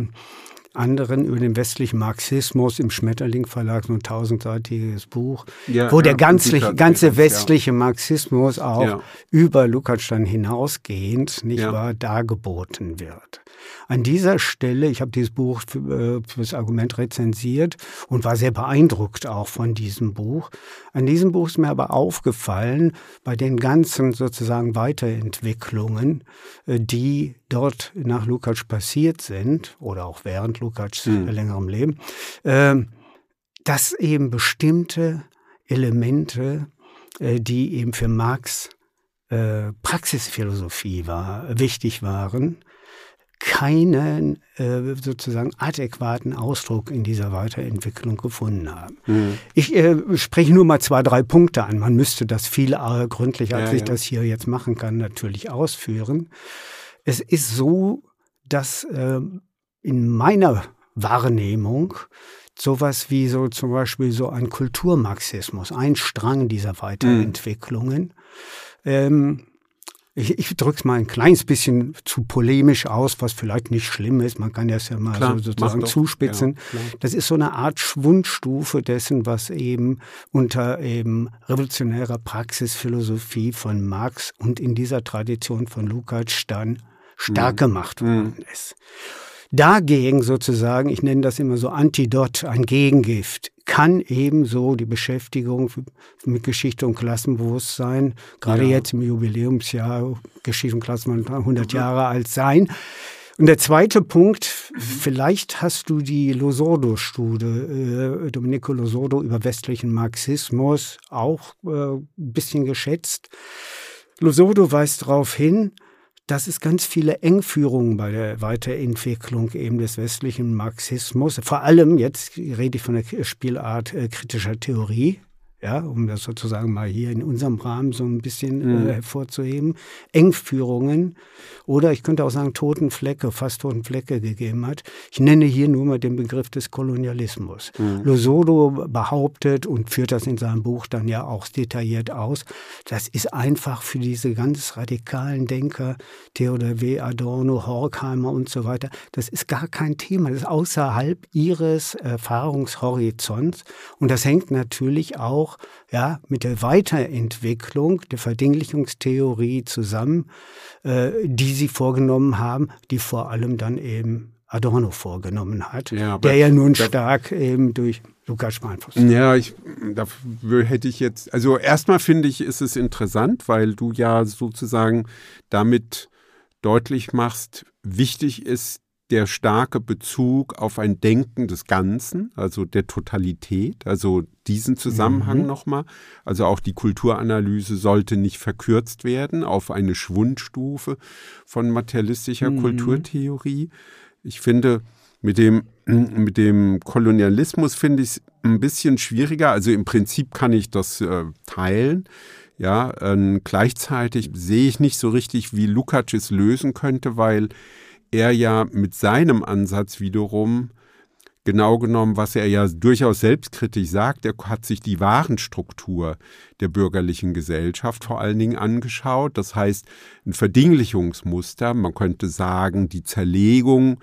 anderen über den westlichen Marxismus im Schmetterling Verlag, so ein tausendseitiges Buch, ja, wo ja, der ganze, ganze westliche ja. Marxismus auch über Lukács dann hinausgehend, nicht wahr, dargeboten wird. An dieser Stelle, ich habe dieses Buch für, äh, für das Argument rezensiert und war sehr beeindruckt auch von diesem Buch. An diesem Buch ist mir aber aufgefallen, bei den ganzen sozusagen Weiterentwicklungen, äh, die dort nach Lukács passiert sind oder auch während Lukács mhm. längerem Leben, ähm, dass eben bestimmte Elemente, äh, die eben für Marx Praxisphilosophie war, wichtig waren, keinen äh, sozusagen adäquaten Ausdruck in dieser Weiterentwicklung gefunden haben. Mhm. Ich äh, spreche nur mal zwei, drei Punkte an. Man müsste das viel äh, gründlicher, als ja, ich ja. das hier jetzt machen kann, natürlich ausführen. Es ist so, dass äh, in meiner Wahrnehmung sowas wie so zum Beispiel so ein Kulturmarxismus, ein Strang dieser mhm. Weiterentwicklungen, mhm. ähm, ich, ich drücke es mal ein kleines bisschen zu polemisch aus, was vielleicht nicht schlimm ist. Man kann das ja mal Klar, so sozusagen zuspitzen. Ja, das ist so eine Art Schwundstufe dessen, was eben unter eben revolutionärer Praxisphilosophie von Marx und in dieser Tradition von Lukács dann stark mhm. gemacht worden mhm. ist. Dagegen sozusagen, ich nenne das immer so Antidot, ein Gegengift, kann ebenso die Beschäftigung mit Geschichte und Klassenbewusstsein, gerade ja. jetzt im Jubiläumsjahr Geschichte und Klassenbewusstsein 100 Jahre alt sein. Und der zweite Punkt, vielleicht hast du die Losordo-Studie, äh, Domenico Losordo über westlichen Marxismus auch äh, ein bisschen geschätzt. Losordo weist darauf hin, dass es ganz viele Engführungen bei der Weiterentwicklung eben des westlichen Marxismus, vor allem jetzt rede ich von der Spielart äh, kritischer Theorie, ja, um das sozusagen mal hier in unserem Rahmen so ein bisschen mhm. äh, hervorzuheben, Engführungen oder ich könnte auch sagen toten Flecke, fast toten Flecke gegeben hat. Ich nenne hier nur mal den Begriff des Kolonialismus. Mhm. Losodo behauptet und führt das in seinem Buch dann ja auch detailliert aus, das ist einfach für diese ganz radikalen Denker, Theodor W. Adorno, Horkheimer und so weiter, das ist gar kein Thema, das ist außerhalb ihres Erfahrungshorizonts und das hängt natürlich auch ja, mit der Weiterentwicklung der Verdinglichungstheorie zusammen, äh, die sie vorgenommen haben, die vor allem dann eben Adorno vorgenommen hat, ja, der ja nun stark eben durch Lukas beeinflusst. Ja, ich, dafür hätte ich jetzt, also erstmal finde ich, ist es interessant, weil du ja sozusagen damit deutlich machst, wichtig ist der starke Bezug auf ein Denken des Ganzen, also der Totalität, also diesen Zusammenhang mhm. nochmal. Also auch die Kulturanalyse sollte nicht verkürzt werden auf eine Schwundstufe von materialistischer mhm. Kulturtheorie. Ich finde, mit dem, mit dem Kolonialismus finde ich es ein bisschen schwieriger. Also im Prinzip kann ich das äh, teilen. Ja, äh, gleichzeitig sehe ich nicht so richtig, wie Lukács es lösen könnte, weil er ja mit seinem Ansatz wiederum genau genommen, was er ja durchaus selbstkritisch sagt, er hat sich die Warenstruktur der bürgerlichen Gesellschaft vor allen Dingen angeschaut. Das heißt, ein Verdinglichungsmuster, man könnte sagen, die Zerlegung,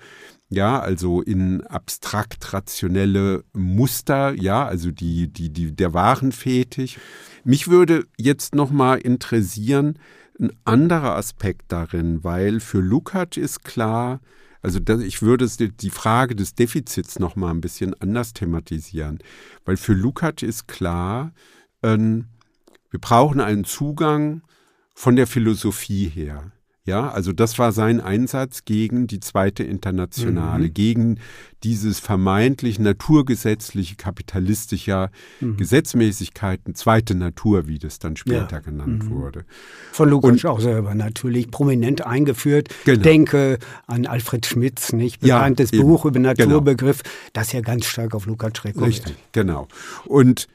ja, also in abstrakt rationelle Muster, ja, also die, die, die, der Warenfetisch. Mich würde jetzt nochmal interessieren, ein anderer Aspekt darin, weil für Lukács ist klar, also ich würde die Frage des Defizits noch mal ein bisschen anders thematisieren, weil für Lukács ist klar, ähm, wir brauchen einen Zugang von der Philosophie her. Ja, also das war sein Einsatz gegen die zweite Internationale, mhm. gegen dieses vermeintlich naturgesetzliche, kapitalistische mhm. Gesetzmäßigkeiten, zweite Natur, wie das dann später ja. genannt mhm. wurde. Von Lukács auch selber natürlich prominent eingeführt. Genau. Denke an Alfred Schmitz, nicht bekanntes ja, Buch über genau. Naturbegriff, genau. das ja ganz stark auf Lukács rekurriert. Richtig, genau. Und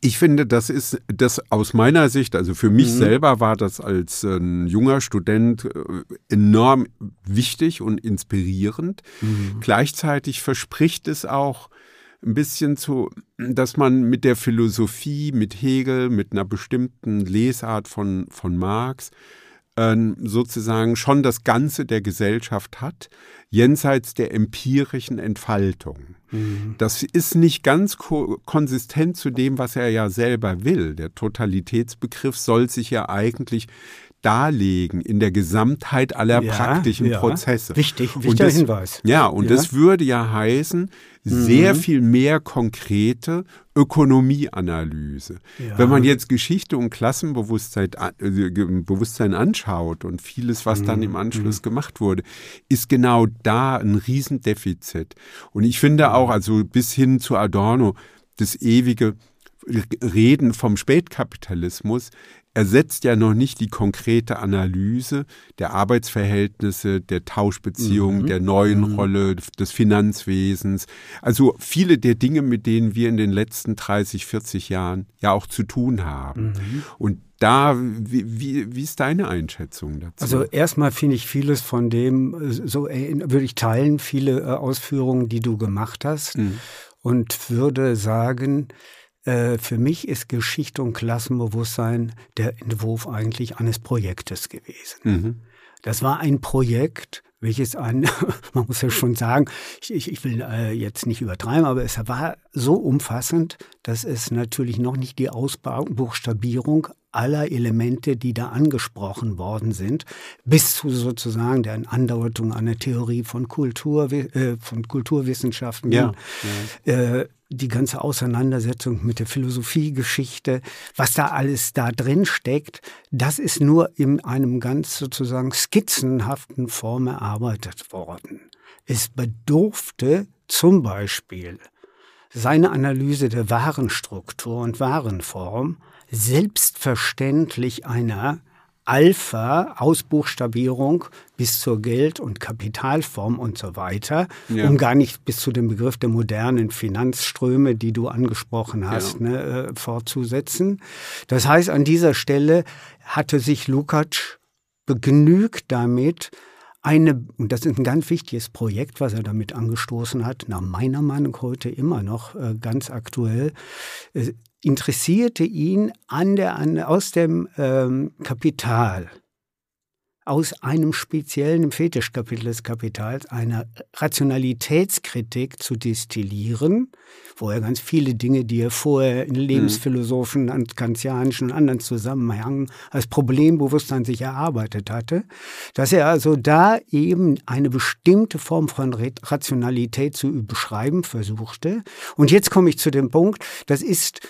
ich finde, das ist das aus meiner Sicht, also für mich mhm. selber war das als äh, junger Student äh, enorm wichtig und inspirierend. Mhm. Gleichzeitig verspricht es auch ein bisschen zu, dass man mit der Philosophie, mit Hegel, mit einer bestimmten Lesart von, von Marx sozusagen schon das Ganze der Gesellschaft hat, jenseits der empirischen Entfaltung. Mhm. Das ist nicht ganz ko konsistent zu dem, was er ja selber will. Der Totalitätsbegriff soll sich ja eigentlich darlegen in der Gesamtheit aller ja, praktischen ja. Prozesse. Wichtig, wichtiger das, Hinweis. Ja, und ja. das würde ja heißen, sehr mhm. viel mehr konkrete Ökonomieanalyse. Wenn man jetzt Geschichte und Klassenbewusstsein äh, Bewusstsein anschaut und vieles, was mhm. dann im Anschluss mhm. gemacht wurde, ist genau da ein Riesendefizit. Und ich finde auch, also bis hin zu Adorno, das ewige Reden vom Spätkapitalismus ersetzt ja noch nicht die konkrete Analyse der Arbeitsverhältnisse, der Tauschbeziehungen, mhm. der neuen mhm. Rolle des Finanzwesens. Also viele der Dinge, mit denen wir in den letzten 30, 40 Jahren ja auch zu tun haben. Mhm. Und da, wie, wie, wie ist deine Einschätzung dazu? Also erstmal finde ich vieles von dem, äh, so äh, würde ich teilen, viele äh, Ausführungen, die du gemacht hast mhm. und würde sagen, für mich ist Geschichte und Klassenbewusstsein der Entwurf eigentlich eines Projektes gewesen. Mhm. Das war ein Projekt, welches ein, man muss ja schon sagen, ich, ich will äh, jetzt nicht übertreiben, aber es war so umfassend, dass es natürlich noch nicht die Ausbuchstabierung aller Elemente, die da angesprochen worden sind, bis zu sozusagen der Andeutung einer Theorie von Kultur, äh, von Kulturwissenschaften, ja, ja. Äh, die ganze Auseinandersetzung mit der Philosophiegeschichte, was da alles da drin steckt, das ist nur in einem ganz sozusagen skizzenhaften Form erarbeitet worden. Es bedurfte zum Beispiel seine Analyse der Warenstruktur und Warenform selbstverständlich einer Alpha-Ausbuchstabierung bis zur Geld- und Kapitalform und so weiter, ja. um gar nicht bis zu dem Begriff der modernen Finanzströme, die du angesprochen hast, ja. ne, äh, fortzusetzen. Das heißt, an dieser Stelle hatte sich Lukács begnügt damit, eine, und das ist ein ganz wichtiges Projekt, was er damit angestoßen hat, nach meiner Meinung heute immer noch äh, ganz aktuell, äh, interessierte ihn an der, an, aus dem ähm, Kapital, aus einem speziellen Fetischkapitel des Kapitals, eine Rationalitätskritik zu destillieren, wo er ganz viele Dinge, die er vorher in Lebensphilosophen, mhm. kantianischen und anderen Zusammenhängen als Problembewusstsein sich erarbeitet hatte, dass er also da eben eine bestimmte Form von Rationalität zu beschreiben versuchte. Und jetzt komme ich zu dem Punkt, das ist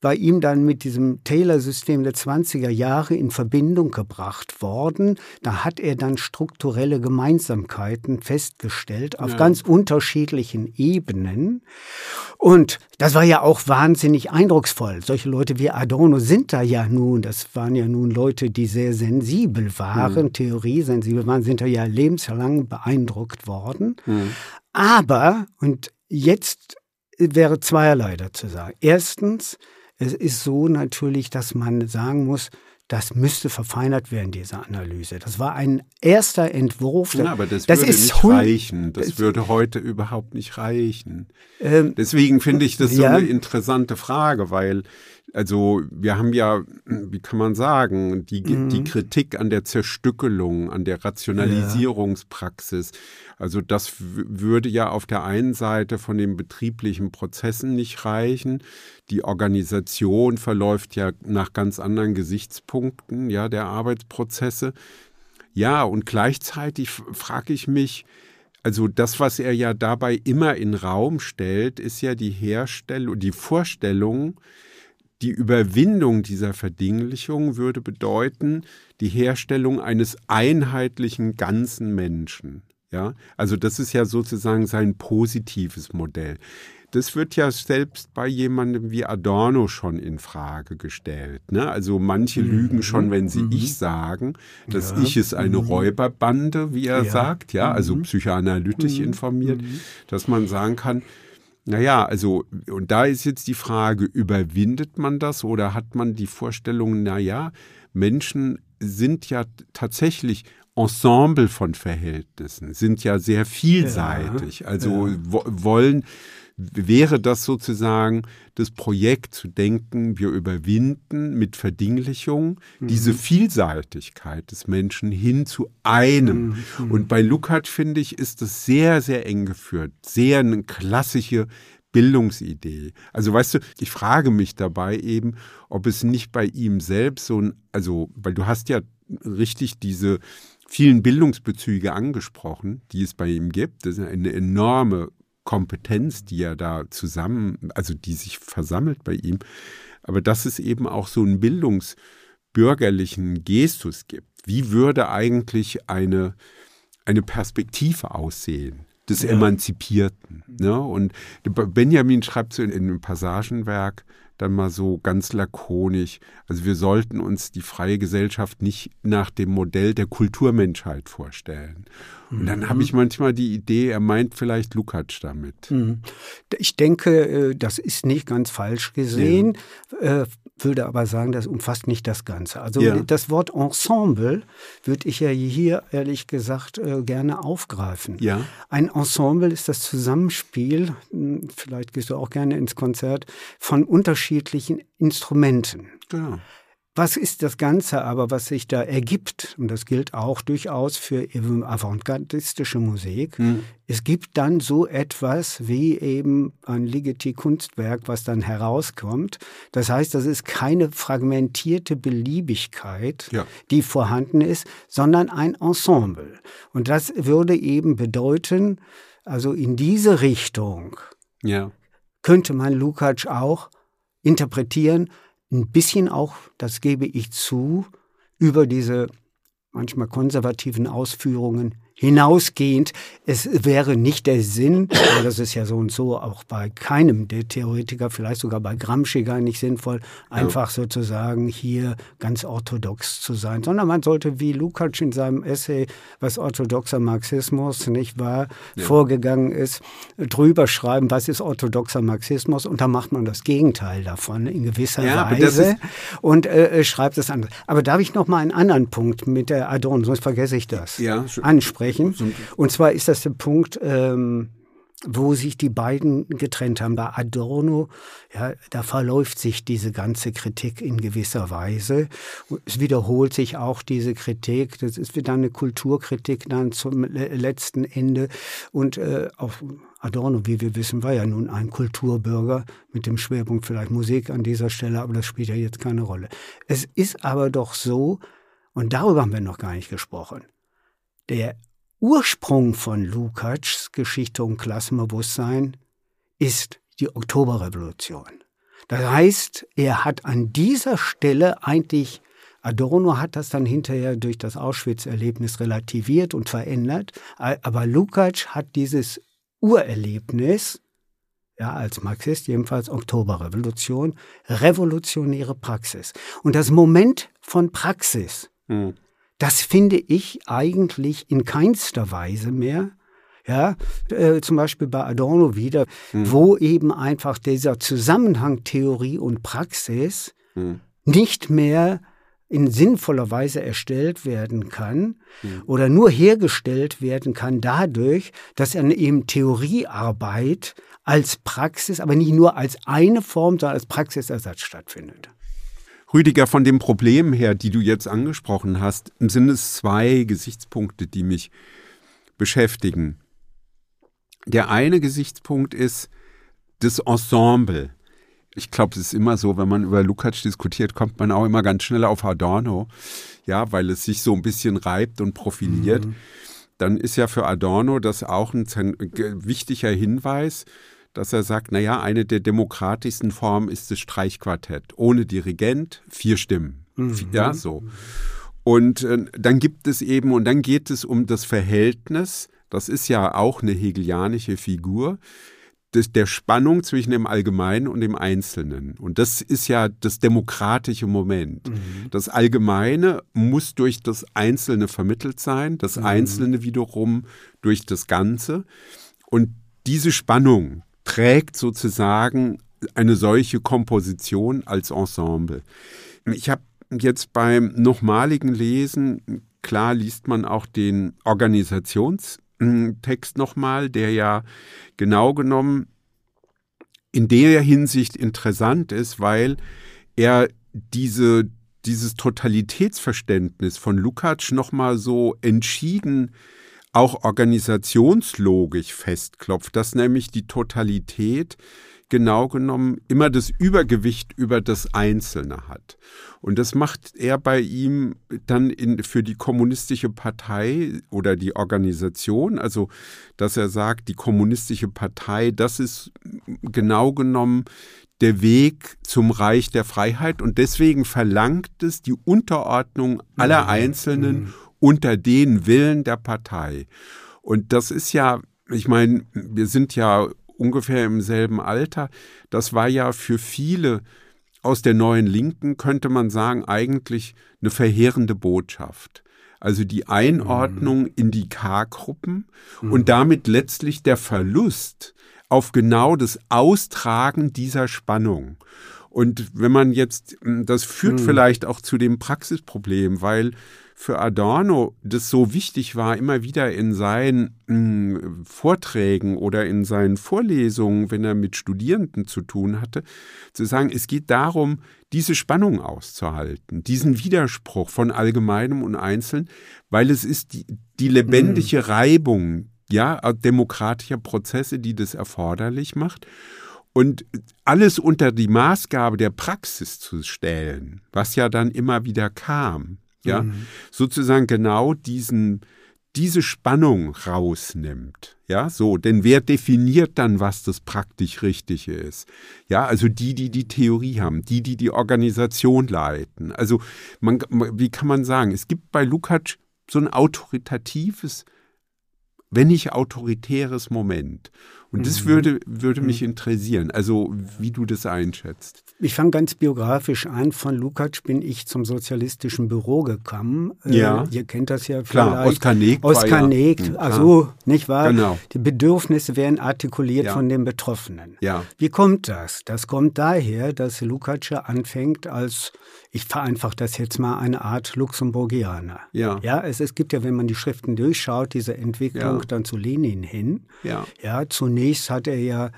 bei ihm dann mit diesem Taylor-System der 20er Jahre in Verbindung gebracht worden. Da hat er dann strukturelle Gemeinsamkeiten festgestellt auf ja. ganz unterschiedlichen Ebenen. Und das war ja auch wahnsinnig eindrucksvoll. Solche Leute wie Adorno sind da ja nun, das waren ja nun Leute, die sehr sensibel waren, mhm. Theorie sensibel waren, sind da ja lebenslang beeindruckt worden. Mhm. Aber, und jetzt wäre zweierlei dazu sagen. Erstens, es ist so natürlich, dass man sagen muss, das müsste verfeinert werden, diese Analyse. Das war ein erster Entwurf. Ja, aber das, das würde nicht reichen. Das würde heute überhaupt nicht reichen. Ähm, Deswegen finde ich das so ja. eine interessante Frage, weil also wir haben ja, wie kann man sagen, die, mhm. die Kritik an der Zerstückelung, an der Rationalisierungspraxis. Also das würde ja auf der einen Seite von den betrieblichen Prozessen nicht reichen. Die Organisation verläuft ja nach ganz anderen Gesichtspunkten, ja, der Arbeitsprozesse. Ja, und gleichzeitig frage ich mich, also das, was er ja dabei immer in Raum stellt, ist ja die Herstellung, die Vorstellung, die Überwindung dieser Verdinglichung würde bedeuten die Herstellung eines einheitlichen ganzen Menschen. Ja, also das ist ja sozusagen sein positives Modell. Das wird ja selbst bei jemandem wie Adorno schon in Frage gestellt. Ne? Also manche mhm. lügen schon, wenn sie mhm. ich sagen. Das ja. Ich ist eine mhm. Räuberbande, wie er ja. sagt, ja, also mhm. psychoanalytisch mhm. informiert, mhm. dass man sagen kann, naja, also, und da ist jetzt die Frage, überwindet man das oder hat man die Vorstellung, naja, Menschen sind ja tatsächlich Ensemble von Verhältnissen, sind ja sehr vielseitig, ja, also ja. wollen wäre das sozusagen das Projekt zu denken, wir überwinden mit Verdinglichung mhm. diese Vielseitigkeit des Menschen hin zu einem. Mhm. Und bei Lukács, finde ich, ist das sehr, sehr eng geführt. Sehr eine klassische Bildungsidee. Also weißt du, ich frage mich dabei eben, ob es nicht bei ihm selbst so ein, also, weil du hast ja richtig diese vielen Bildungsbezüge angesprochen, die es bei ihm gibt. Das ist eine enorme Kompetenz, die er da zusammen, also die sich versammelt bei ihm. Aber dass es eben auch so einen bildungsbürgerlichen Gestus gibt. Wie würde eigentlich eine, eine Perspektive aussehen? des ja. Emanzipierten. Ne? Und Benjamin schreibt so in, in einem Passagenwerk, dann mal so ganz lakonisch. Also wir sollten uns die freie Gesellschaft nicht nach dem Modell der Kulturmenschheit vorstellen. Und dann mhm. habe ich manchmal die Idee, er meint vielleicht Lukács damit. Mhm. Ich denke, äh, das ist nicht ganz falsch gesehen, ja. Äh, würde aber sagen, das umfasst nicht das Ganze. Also ja. das Wort Ensemble würde ich ja hier ehrlich gesagt äh, gerne aufgreifen. Ja. Ein Ensemble ist das Zusammenspiel, hm, vielleicht gehst du auch gerne ins Konzert, von unterschiedlichen Instrumenten. Genau. Was ist das Ganze aber, was sich da ergibt? Und das gilt auch durchaus für avantgardistische Musik. Mhm. Es gibt dann so etwas wie eben ein Ligeti-Kunstwerk, was dann herauskommt. Das heißt, das ist keine fragmentierte Beliebigkeit, ja. die vorhanden ist, sondern ein Ensemble. Und das würde eben bedeuten, also in diese Richtung ja. könnte man Lukács auch interpretieren, ein bisschen auch, das gebe ich zu, über diese manchmal konservativen Ausführungen hinausgehend. Es wäre nicht der Sinn, aber das ist ja so und so auch bei keinem der Theoretiker, vielleicht sogar bei Gramsci gar nicht sinnvoll, einfach ja. sozusagen hier ganz orthodox zu sein, sondern man sollte wie Lukács in seinem Essay, was orthodoxer Marxismus nicht wahr, ja. vorgegangen ist, drüber schreiben, was ist orthodoxer Marxismus und dann macht man das Gegenteil davon in gewisser ja, Weise und äh, schreibt es anders. Aber darf ich noch mal einen anderen Punkt mit der Adorn, sonst vergesse ich das, ansprechen? Sprechen. Und zwar ist das der Punkt, ähm, wo sich die beiden getrennt haben. Bei Adorno, ja, da verläuft sich diese ganze Kritik in gewisser Weise. Es wiederholt sich auch diese Kritik. Das ist wieder eine Kulturkritik dann zum letzten Ende. Und äh, auch Adorno, wie wir wissen, war ja nun ein Kulturbürger mit dem Schwerpunkt vielleicht Musik an dieser Stelle, aber das spielt ja jetzt keine Rolle. Es ist aber doch so, und darüber haben wir noch gar nicht gesprochen, der Ursprung von Lukács Geschichte und Klassenbewusstsein ist die Oktoberrevolution. Das heißt, er hat an dieser Stelle eigentlich, Adorno hat das dann hinterher durch das Auschwitz-Erlebnis relativiert und verändert, aber Lukács hat dieses Urerlebnis, ja, als Marxist jedenfalls Oktoberrevolution, revolutionäre Praxis. Und das Moment von Praxis, mhm. Das finde ich eigentlich in keinster Weise mehr. Ja, äh, zum Beispiel bei Adorno wieder, hm. wo eben einfach dieser Zusammenhang Theorie und Praxis hm. nicht mehr in sinnvoller Weise erstellt werden kann hm. oder nur hergestellt werden kann dadurch, dass an eben Theoriearbeit als Praxis, aber nicht nur als eine Form, sondern als Praxisersatz stattfindet. Rüdiger, von dem Problem her, die du jetzt angesprochen hast, sind es zwei Gesichtspunkte, die mich beschäftigen. Der eine Gesichtspunkt ist das Ensemble. Ich glaube, es ist immer so, wenn man über Lukács diskutiert, kommt man auch immer ganz schnell auf Adorno, ja, weil es sich so ein bisschen reibt und profiliert. Mhm. Dann ist ja für Adorno das auch ein wichtiger Hinweis, dass er sagt, naja, eine der demokratischsten Formen ist das Streichquartett. Ohne Dirigent, vier Stimmen. Mhm. Ja, so. Und äh, dann gibt es eben, und dann geht es um das Verhältnis, das ist ja auch eine hegelianische Figur, des, der Spannung zwischen dem Allgemeinen und dem Einzelnen. Und das ist ja das demokratische Moment. Mhm. Das Allgemeine muss durch das Einzelne vermittelt sein, das mhm. Einzelne wiederum durch das Ganze. Und diese Spannung, trägt sozusagen eine solche Komposition als Ensemble. Ich habe jetzt beim nochmaligen Lesen, klar liest man auch den Organisationstext nochmal, der ja genau genommen in der Hinsicht interessant ist, weil er diese, dieses Totalitätsverständnis von Lukács nochmal so entschieden auch organisationslogisch festklopft, dass nämlich die Totalität genau genommen immer das Übergewicht über das Einzelne hat. Und das macht er bei ihm dann in, für die kommunistische Partei oder die Organisation, also dass er sagt, die kommunistische Partei, das ist genau genommen der Weg zum Reich der Freiheit und deswegen verlangt es die Unterordnung aller mhm. Einzelnen mhm. Unter den Willen der Partei. Und das ist ja, ich meine, wir sind ja ungefähr im selben Alter. Das war ja für viele aus der neuen Linken, könnte man sagen, eigentlich eine verheerende Botschaft. Also die Einordnung mhm. in die K-Gruppen mhm. und damit letztlich der Verlust auf genau das Austragen dieser Spannung. Und wenn man jetzt, das führt mhm. vielleicht auch zu dem Praxisproblem, weil für Adorno das so wichtig war, immer wieder in seinen mh, hm, Vorträgen oder in seinen Vorlesungen, wenn er mit Studierenden zu tun hatte, zu sagen, es geht darum, diese Spannung auszuhalten, diesen Widerspruch von Allgemeinem und Einzelnen, weil es ist die, die lebendige mhm. Reibung ja, demokratischer Prozesse, die das erforderlich macht. Und alles unter die Maßgabe der Praxis zu stellen, was ja dann immer wieder kam, ja, mhm. sozusagen genau diesen, diese Spannung rausnimmt. Ja, so, denn wer definiert dann, was das praktisch Richtige ist? Ja, also die, die die Theorie haben, die, die die Organisation leiten. Also, man, wie kann man sagen, es gibt bei Lukács so ein autoritatives, wenn nicht autoritäres Moment. Und das mhm. würde, würde mich mhm. interessieren, also wie du das einschätzt. Ich fange ganz biografisch an. Von Lukács bin ich zum sozialistischen Büro gekommen. Äh, ja. Äh, ihr kennt das ja klar, vielleicht. Oskar Negt. Oskar Negt, ja, also, nicht wahr? Genau. Die Bedürfnisse werden artikuliert ja. von den Betroffenen. Ja. Wie kommt das? Das kommt daher, dass Lukács anfängt als ich vereinfache das jetzt mal, eine Art Luxemburgianer. Ja. Ja, es, es gibt ja, wenn man die Schriften durchschaut, diese Entwicklung ja. dann zu Lenin hin. Ja. Ja, zunächst hat er ja,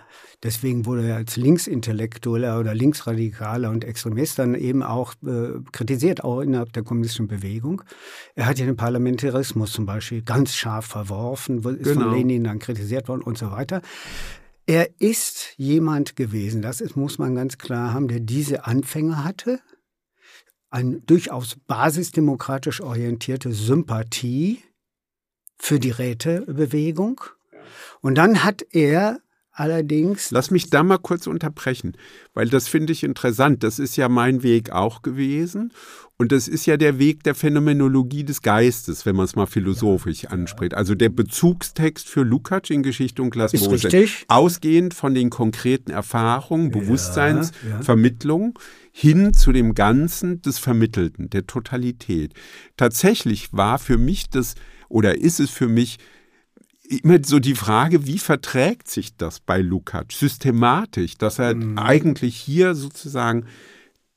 deswegen wurde er als Linksintellektueller oder Linksradikaler und Extremist dann eben auch äh, kritisiert, auch innerhalb der kommunistischen Bewegung. Er hat ja den Parlamentarismus zum Beispiel ganz scharf verworfen, ist genau. von Lenin dann kritisiert worden und so weiter. Er ist jemand gewesen, das ist, muss man ganz klar haben, der diese Anfänge hatte, eine durchaus basisdemokratisch orientierte Sympathie für die Rätebewegung. Und dann hat er allerdings. Lass mich da mal kurz unterbrechen, weil das finde ich interessant. Das ist ja mein Weg auch gewesen. Und das ist ja der Weg der Phänomenologie des Geistes, wenn man es mal philosophisch ja, anspricht. Also der Bezugstext für Lukács in Geschichte und Glasmose. Ausgehend von den konkreten Erfahrungen, Bewusstseinsvermittlung ja, hin zu dem Ganzen des Vermittelten, der Totalität. Tatsächlich war für mich das oder ist es für mich immer so die Frage, wie verträgt sich das bei Lukács systematisch, dass er mhm. eigentlich hier sozusagen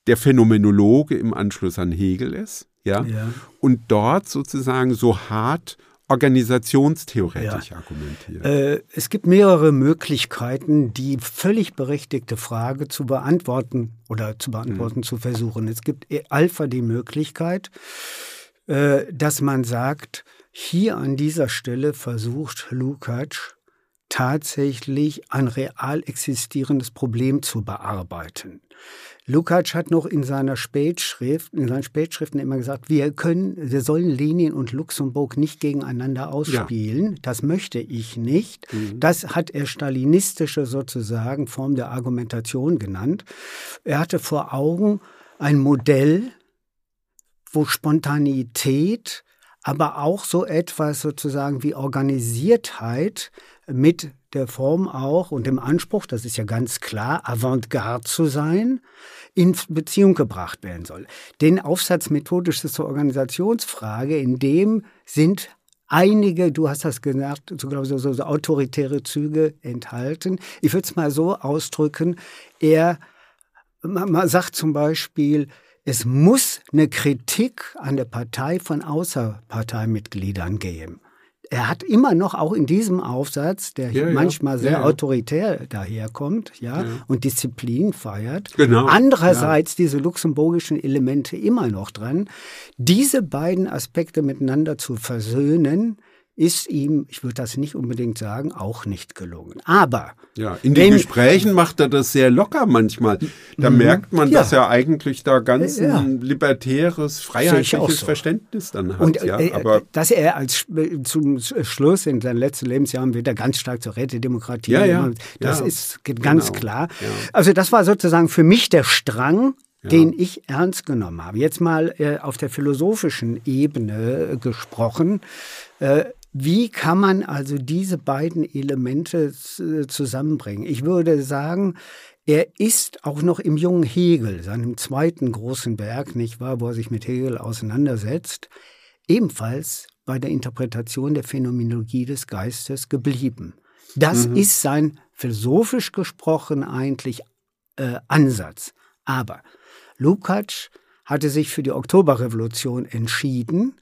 der Phänomenologe im Anschluss an Hegel ist, ja, ja. und dort sozusagen so hart organisationstheoretisch ja. argumentiert. Äh, es gibt mehrere Möglichkeiten, die völlig berechtigte Frage zu beantworten oder zu beantworten mhm. zu versuchen. Es gibt Alpha die Möglichkeit, äh, dass man sagt, hier an dieser Stelle versucht Lukács tatsächlich ein real existierendes Problem zu bearbeiten. Lukács hat noch in seiner Spätschrift, in seinen Spätschriften immer gesagt, wir können, wir sollen Lenin und Luxemburg nicht gegeneinander ausspielen. Ja. Das möchte ich nicht. Mhm. Das hat er stalinistische sozusagen Form der Argumentation genannt. Er hatte vor Augen ein Modell, wo Spontanität, aber auch so etwas sozusagen wie Organisiertheit mit der Form auch und dem Anspruch, das ist ja ganz klar, Avantgarde zu sein, in Beziehung gebracht werden soll. Den Aufsatz methodisch zur Organisationsfrage, in dem sind einige, du hast das gesagt, so, glaube ich, so, so autoritäre Züge enthalten. Ich würde es mal so ausdrücken, er man, man sagt zum Beispiel, es muss eine Kritik an der Partei von Außerparteimitgliedern geben er hat immer noch auch in diesem Aufsatz, der ja, manchmal ja, sehr ja, autoritär daherkommt, ja, und Disziplin feiert. Genau. Andererseits diese luxemburgischen Elemente immer noch dran. Diese beiden Aspekte miteinander zu versöhnen, ist ihm, ich würde das nicht unbedingt sagen, auch nicht gelungen. Aber ja, in den wenn, Gesprächen macht er das sehr locker manchmal. Da mhm. merkt man, ja. dass er eigentlich da ganz ja. ein libertäres, freiheitliches so. Verständnis dann hat. Und ja, äh, aber dass er als zum Schluss in seinen letzten Lebensjahren wieder ganz stark zur Rätedemokratie, ja, ja. das ist ganz genau. klar. Also das war sozusagen für mich der Strang, ja. den ich ernst genommen habe. Jetzt mal äh, auf der philosophischen Ebene äh, gesprochen. Äh, wie kann man also diese beiden Elemente zusammenbringen? Ich würde sagen, er ist auch noch im jungen Hegel, seinem zweiten großen Werk, nicht wahr, wo er sich mit Hegel auseinandersetzt, ebenfalls bei der Interpretation der Phänomenologie des Geistes geblieben. Das mhm. ist sein philosophisch gesprochen eigentlich äh, Ansatz. Aber Lukács hatte sich für die Oktoberrevolution entschieden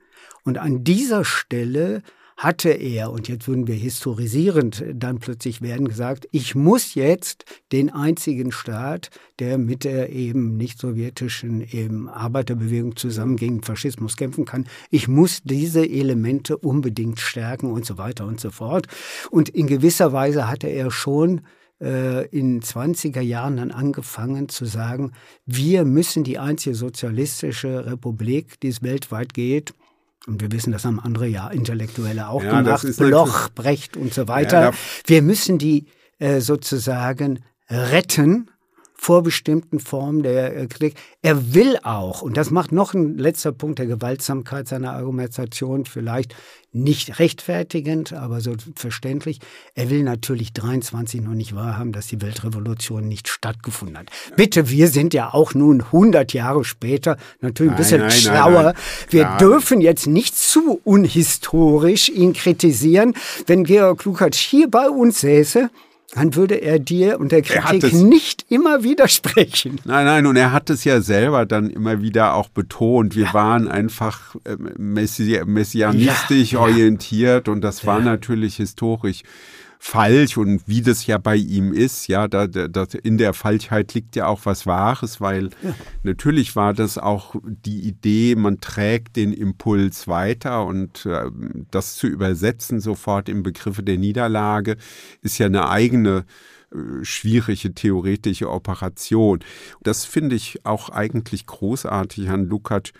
und an dieser Stelle hatte er, und jetzt würden wir historisierend dann plötzlich werden, gesagt, ich muss jetzt den einzigen Staat, der mit der eben nicht sowjetischen eben Arbeiterbewegung zusammen gegen Faschismus kämpfen kann, ich muss diese Elemente unbedingt stärken und so weiter und so fort. Und in gewisser Weise hatte er schon äh, in 20er Jahren dann angefangen zu sagen, wir müssen die einzige sozialistische Republik, die es weltweit geht, und wir wissen, das haben andere ja Intellektuelle auch ja, gemacht, Bloch, Brecht und so weiter. Ja, wir müssen die äh, sozusagen retten vor bestimmten Formen der äh, Kritik. Er will auch, und das macht noch ein letzter Punkt der Gewaltsamkeit seiner Argumentation vielleicht nicht rechtfertigend, aber so verständlich. Er will natürlich 23 noch nicht wahrhaben, dass die Weltrevolution nicht stattgefunden hat. Bitte, wir sind ja auch nun 100 Jahre später natürlich ein bisschen nein, nein, schlauer. Nein, wir dürfen jetzt nicht zu unhistorisch ihn kritisieren. Wenn Georg Lukacs hier bei uns säße, dann würde er dir und der Kritik nicht immer widersprechen. Nein, nein, und er hat es ja selber dann immer wieder auch betont. Wir ja. waren einfach äh, messi messianistisch ja, orientiert und das war natürlich historisch falsch und wie das ja bei ihm ist, ja, da, da, in der Falschheit liegt ja auch was Wahres, weil ja. natürlich war das auch die Idee, man trägt den Impuls weiter und äh, das zu übersetzen sofort in Begriffe der Niederlage ist ja eine eigene äh, schwierige theoretische Operation. Das finde ich auch eigentlich großartig an Lukács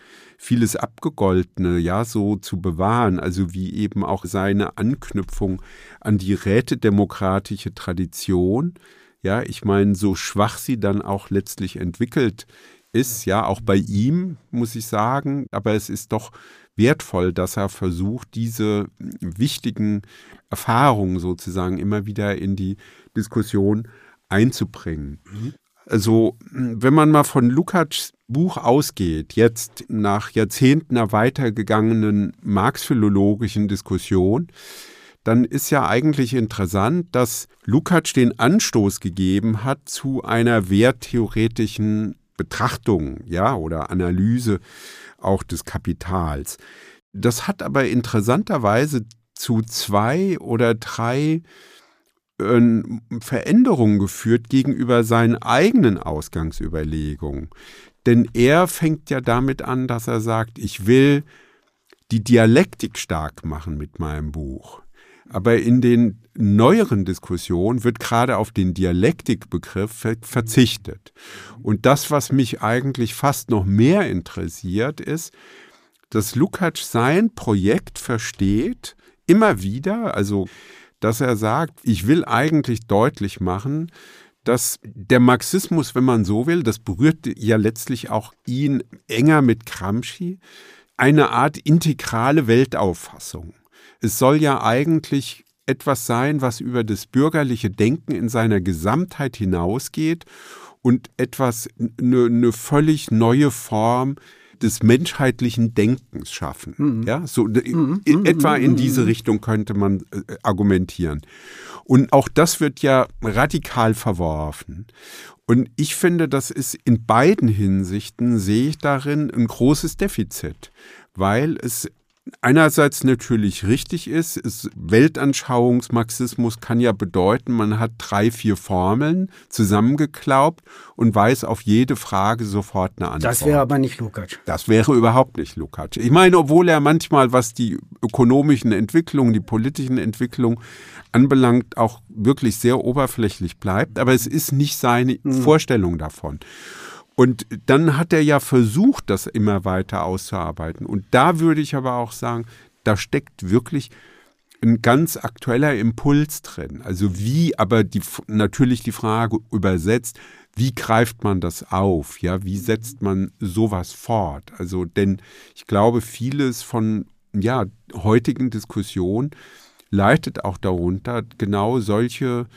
vieles Abgegoltene, ja, so zu bewahren, also wie eben auch seine Anknüpfung an die rätedemokratische Tradition, ja, ich meine, so schwach sie dann auch letztlich entwickelt ist, ja, auch bei ihm, muss ich sagen, aber es ist doch wertvoll, dass er versucht, diese wichtigen Erfahrungen sozusagen immer wieder in die Diskussion einzubringen. Mhm. Also, wenn man mal von Lukács Buch ausgeht, jetzt nach Jahrzehnten einer weitergegangenen marxphilologischen Diskussion, dann ist ja eigentlich interessant, dass Lukács den Anstoß gegeben hat zu einer werttheoretischen Betrachtung, ja, oder Analyse auch des Kapitals. Das hat aber interessanterweise zu zwei oder drei Veränderungen geführt gegenüber seinen eigenen Ausgangsüberlegungen. Denn er fängt ja damit an, dass er sagt, ich will die Dialektik stark machen mit meinem Buch. Aber in den neueren Diskussionen wird gerade auf den Dialektikbegriff verzichtet. Und das, was mich eigentlich fast noch mehr interessiert, ist, dass Lukács sein Projekt versteht, immer wieder, also dass er sagt, ich will eigentlich deutlich machen, dass der Marxismus, wenn man so will, das berührt ja letztlich auch ihn enger mit Gramsci, eine Art integrale Weltauffassung. Es soll ja eigentlich etwas sein, was über das bürgerliche Denken in seiner Gesamtheit hinausgeht und etwas, eine, eine völlig neue Form des menschheitlichen Denkens schaffen. Mhm. Ja, so mhm. in, etwa in diese Richtung könnte man äh, argumentieren. Und auch das wird ja radikal verworfen. Und ich finde, das ist in beiden Hinsichten, sehe ich darin ein großes Defizit, weil es einerseits natürlich richtig ist, ist Weltanschauungsmarxismus kann ja bedeuten, man hat drei, vier Formeln zusammengeklaubt und weiß auf jede Frage sofort eine Antwort. Das wäre aber nicht Lukács. Das wäre überhaupt nicht Lukács. Ich meine, obwohl er manchmal, was die ökonomischen Entwicklungen, die politischen Entwicklungen anbelangt, auch wirklich sehr oberflächlich bleibt, aber es ist nicht seine mhm. Vorstellung davon. Und dann hat er ja versucht, das immer weiter auszuarbeiten. Und da würde ich aber auch sagen, da steckt wirklich ein ganz aktueller Impuls drin. Also wie, aber die, natürlich die Frage übersetzt, wie greift man das auf? Ja, wie setzt man sowas fort? Also, denn ich glaube, vieles von, ja, heutigen Diskussionen leitet auch darunter, genau solche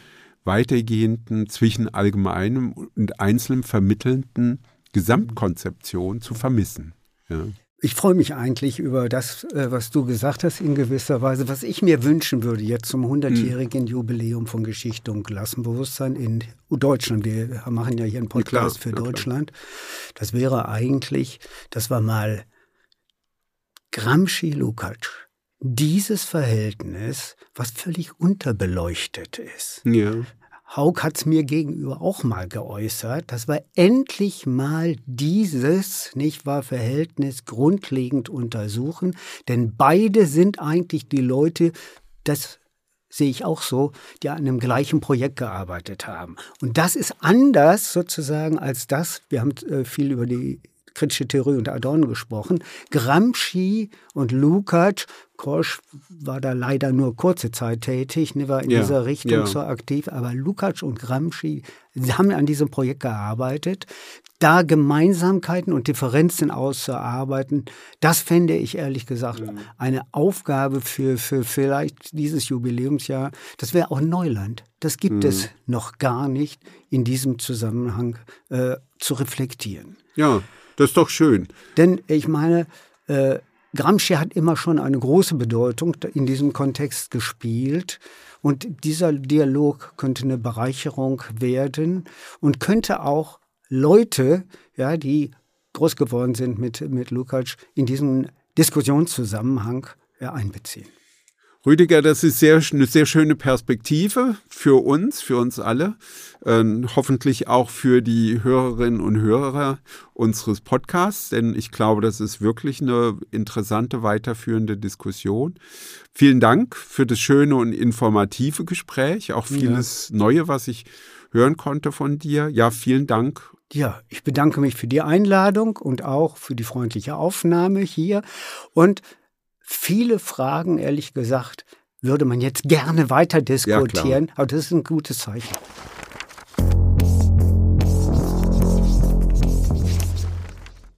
weitergehenden, zwischen allgemeinem und einzelnen vermittelnden Gesamtkonzeption zu vermissen. Ja. Ich freue mich eigentlich über das, äh, was du gesagt hast in gewisser Weise. Was ich mir wünschen würde jetzt zum 100-jährigen Jubiläum von Geschichte und Klassenbewusstsein in Deutschland. Wir machen ja hier einen Podcast klar, für Deutschland. Das wäre eigentlich, dass wir mal Gramsci Lukács dieses Verhältnis, was völlig unterbeleuchtet ist. Ja. Haug hat es mir gegenüber auch mal geäußert, dass wir endlich mal dieses, nicht wahr, Verhältnis grundlegend untersuchen, denn beide sind eigentlich die Leute, das sehe ich auch so, die an einem gleichen Projekt gearbeitet haben. Und das ist anders sozusagen als das, wir haben äh, viel über die kritische Theorie unter Adorno gesprochen. Gramsci und Lukács, Korsch war da leider nur kurze Zeit tätig, ne, war in ja, dieser Richtung ja. so aktiv, aber Lukács und Gramsci haben an diesem Projekt gearbeitet. Da Gemeinsamkeiten und Differenzen auszuarbeiten, das fände ich ehrlich gesagt ja. eine Aufgabe für, für vielleicht dieses Jubiläumsjahr. Das wäre auch Neuland. Das gibt mhm. es noch gar nicht in diesem Zusammenhang äh, zu reflektieren. Ja, das ist doch schön. Denn ich meine, äh, Gramsci hat immer schon eine große Bedeutung in diesem Kontext gespielt. Und dieser Dialog könnte eine Bereicherung werden und könnte auch Leute, ja, die groß geworden sind mit, mit Lukács, in diesen Diskussionszusammenhang ja, einbeziehen. Rüdiger, das ist sehr, eine sehr schöne Perspektive für uns, für uns alle, äh, hoffentlich auch für die Hörerinnen und Hörer unseres Podcasts, denn ich glaube, das ist wirklich eine interessante weiterführende Diskussion. Vielen Dank für das schöne und informative Gespräch, auch vieles ja. Neue, was ich hören konnte von dir. Ja, vielen Dank. Ja, ich bedanke mich für die Einladung und auch für die freundliche Aufnahme hier und viele Fragen, ehrlich gesagt, würde man jetzt gerne weiter diskutieren, ja, aber das ist ein gutes Zeichen.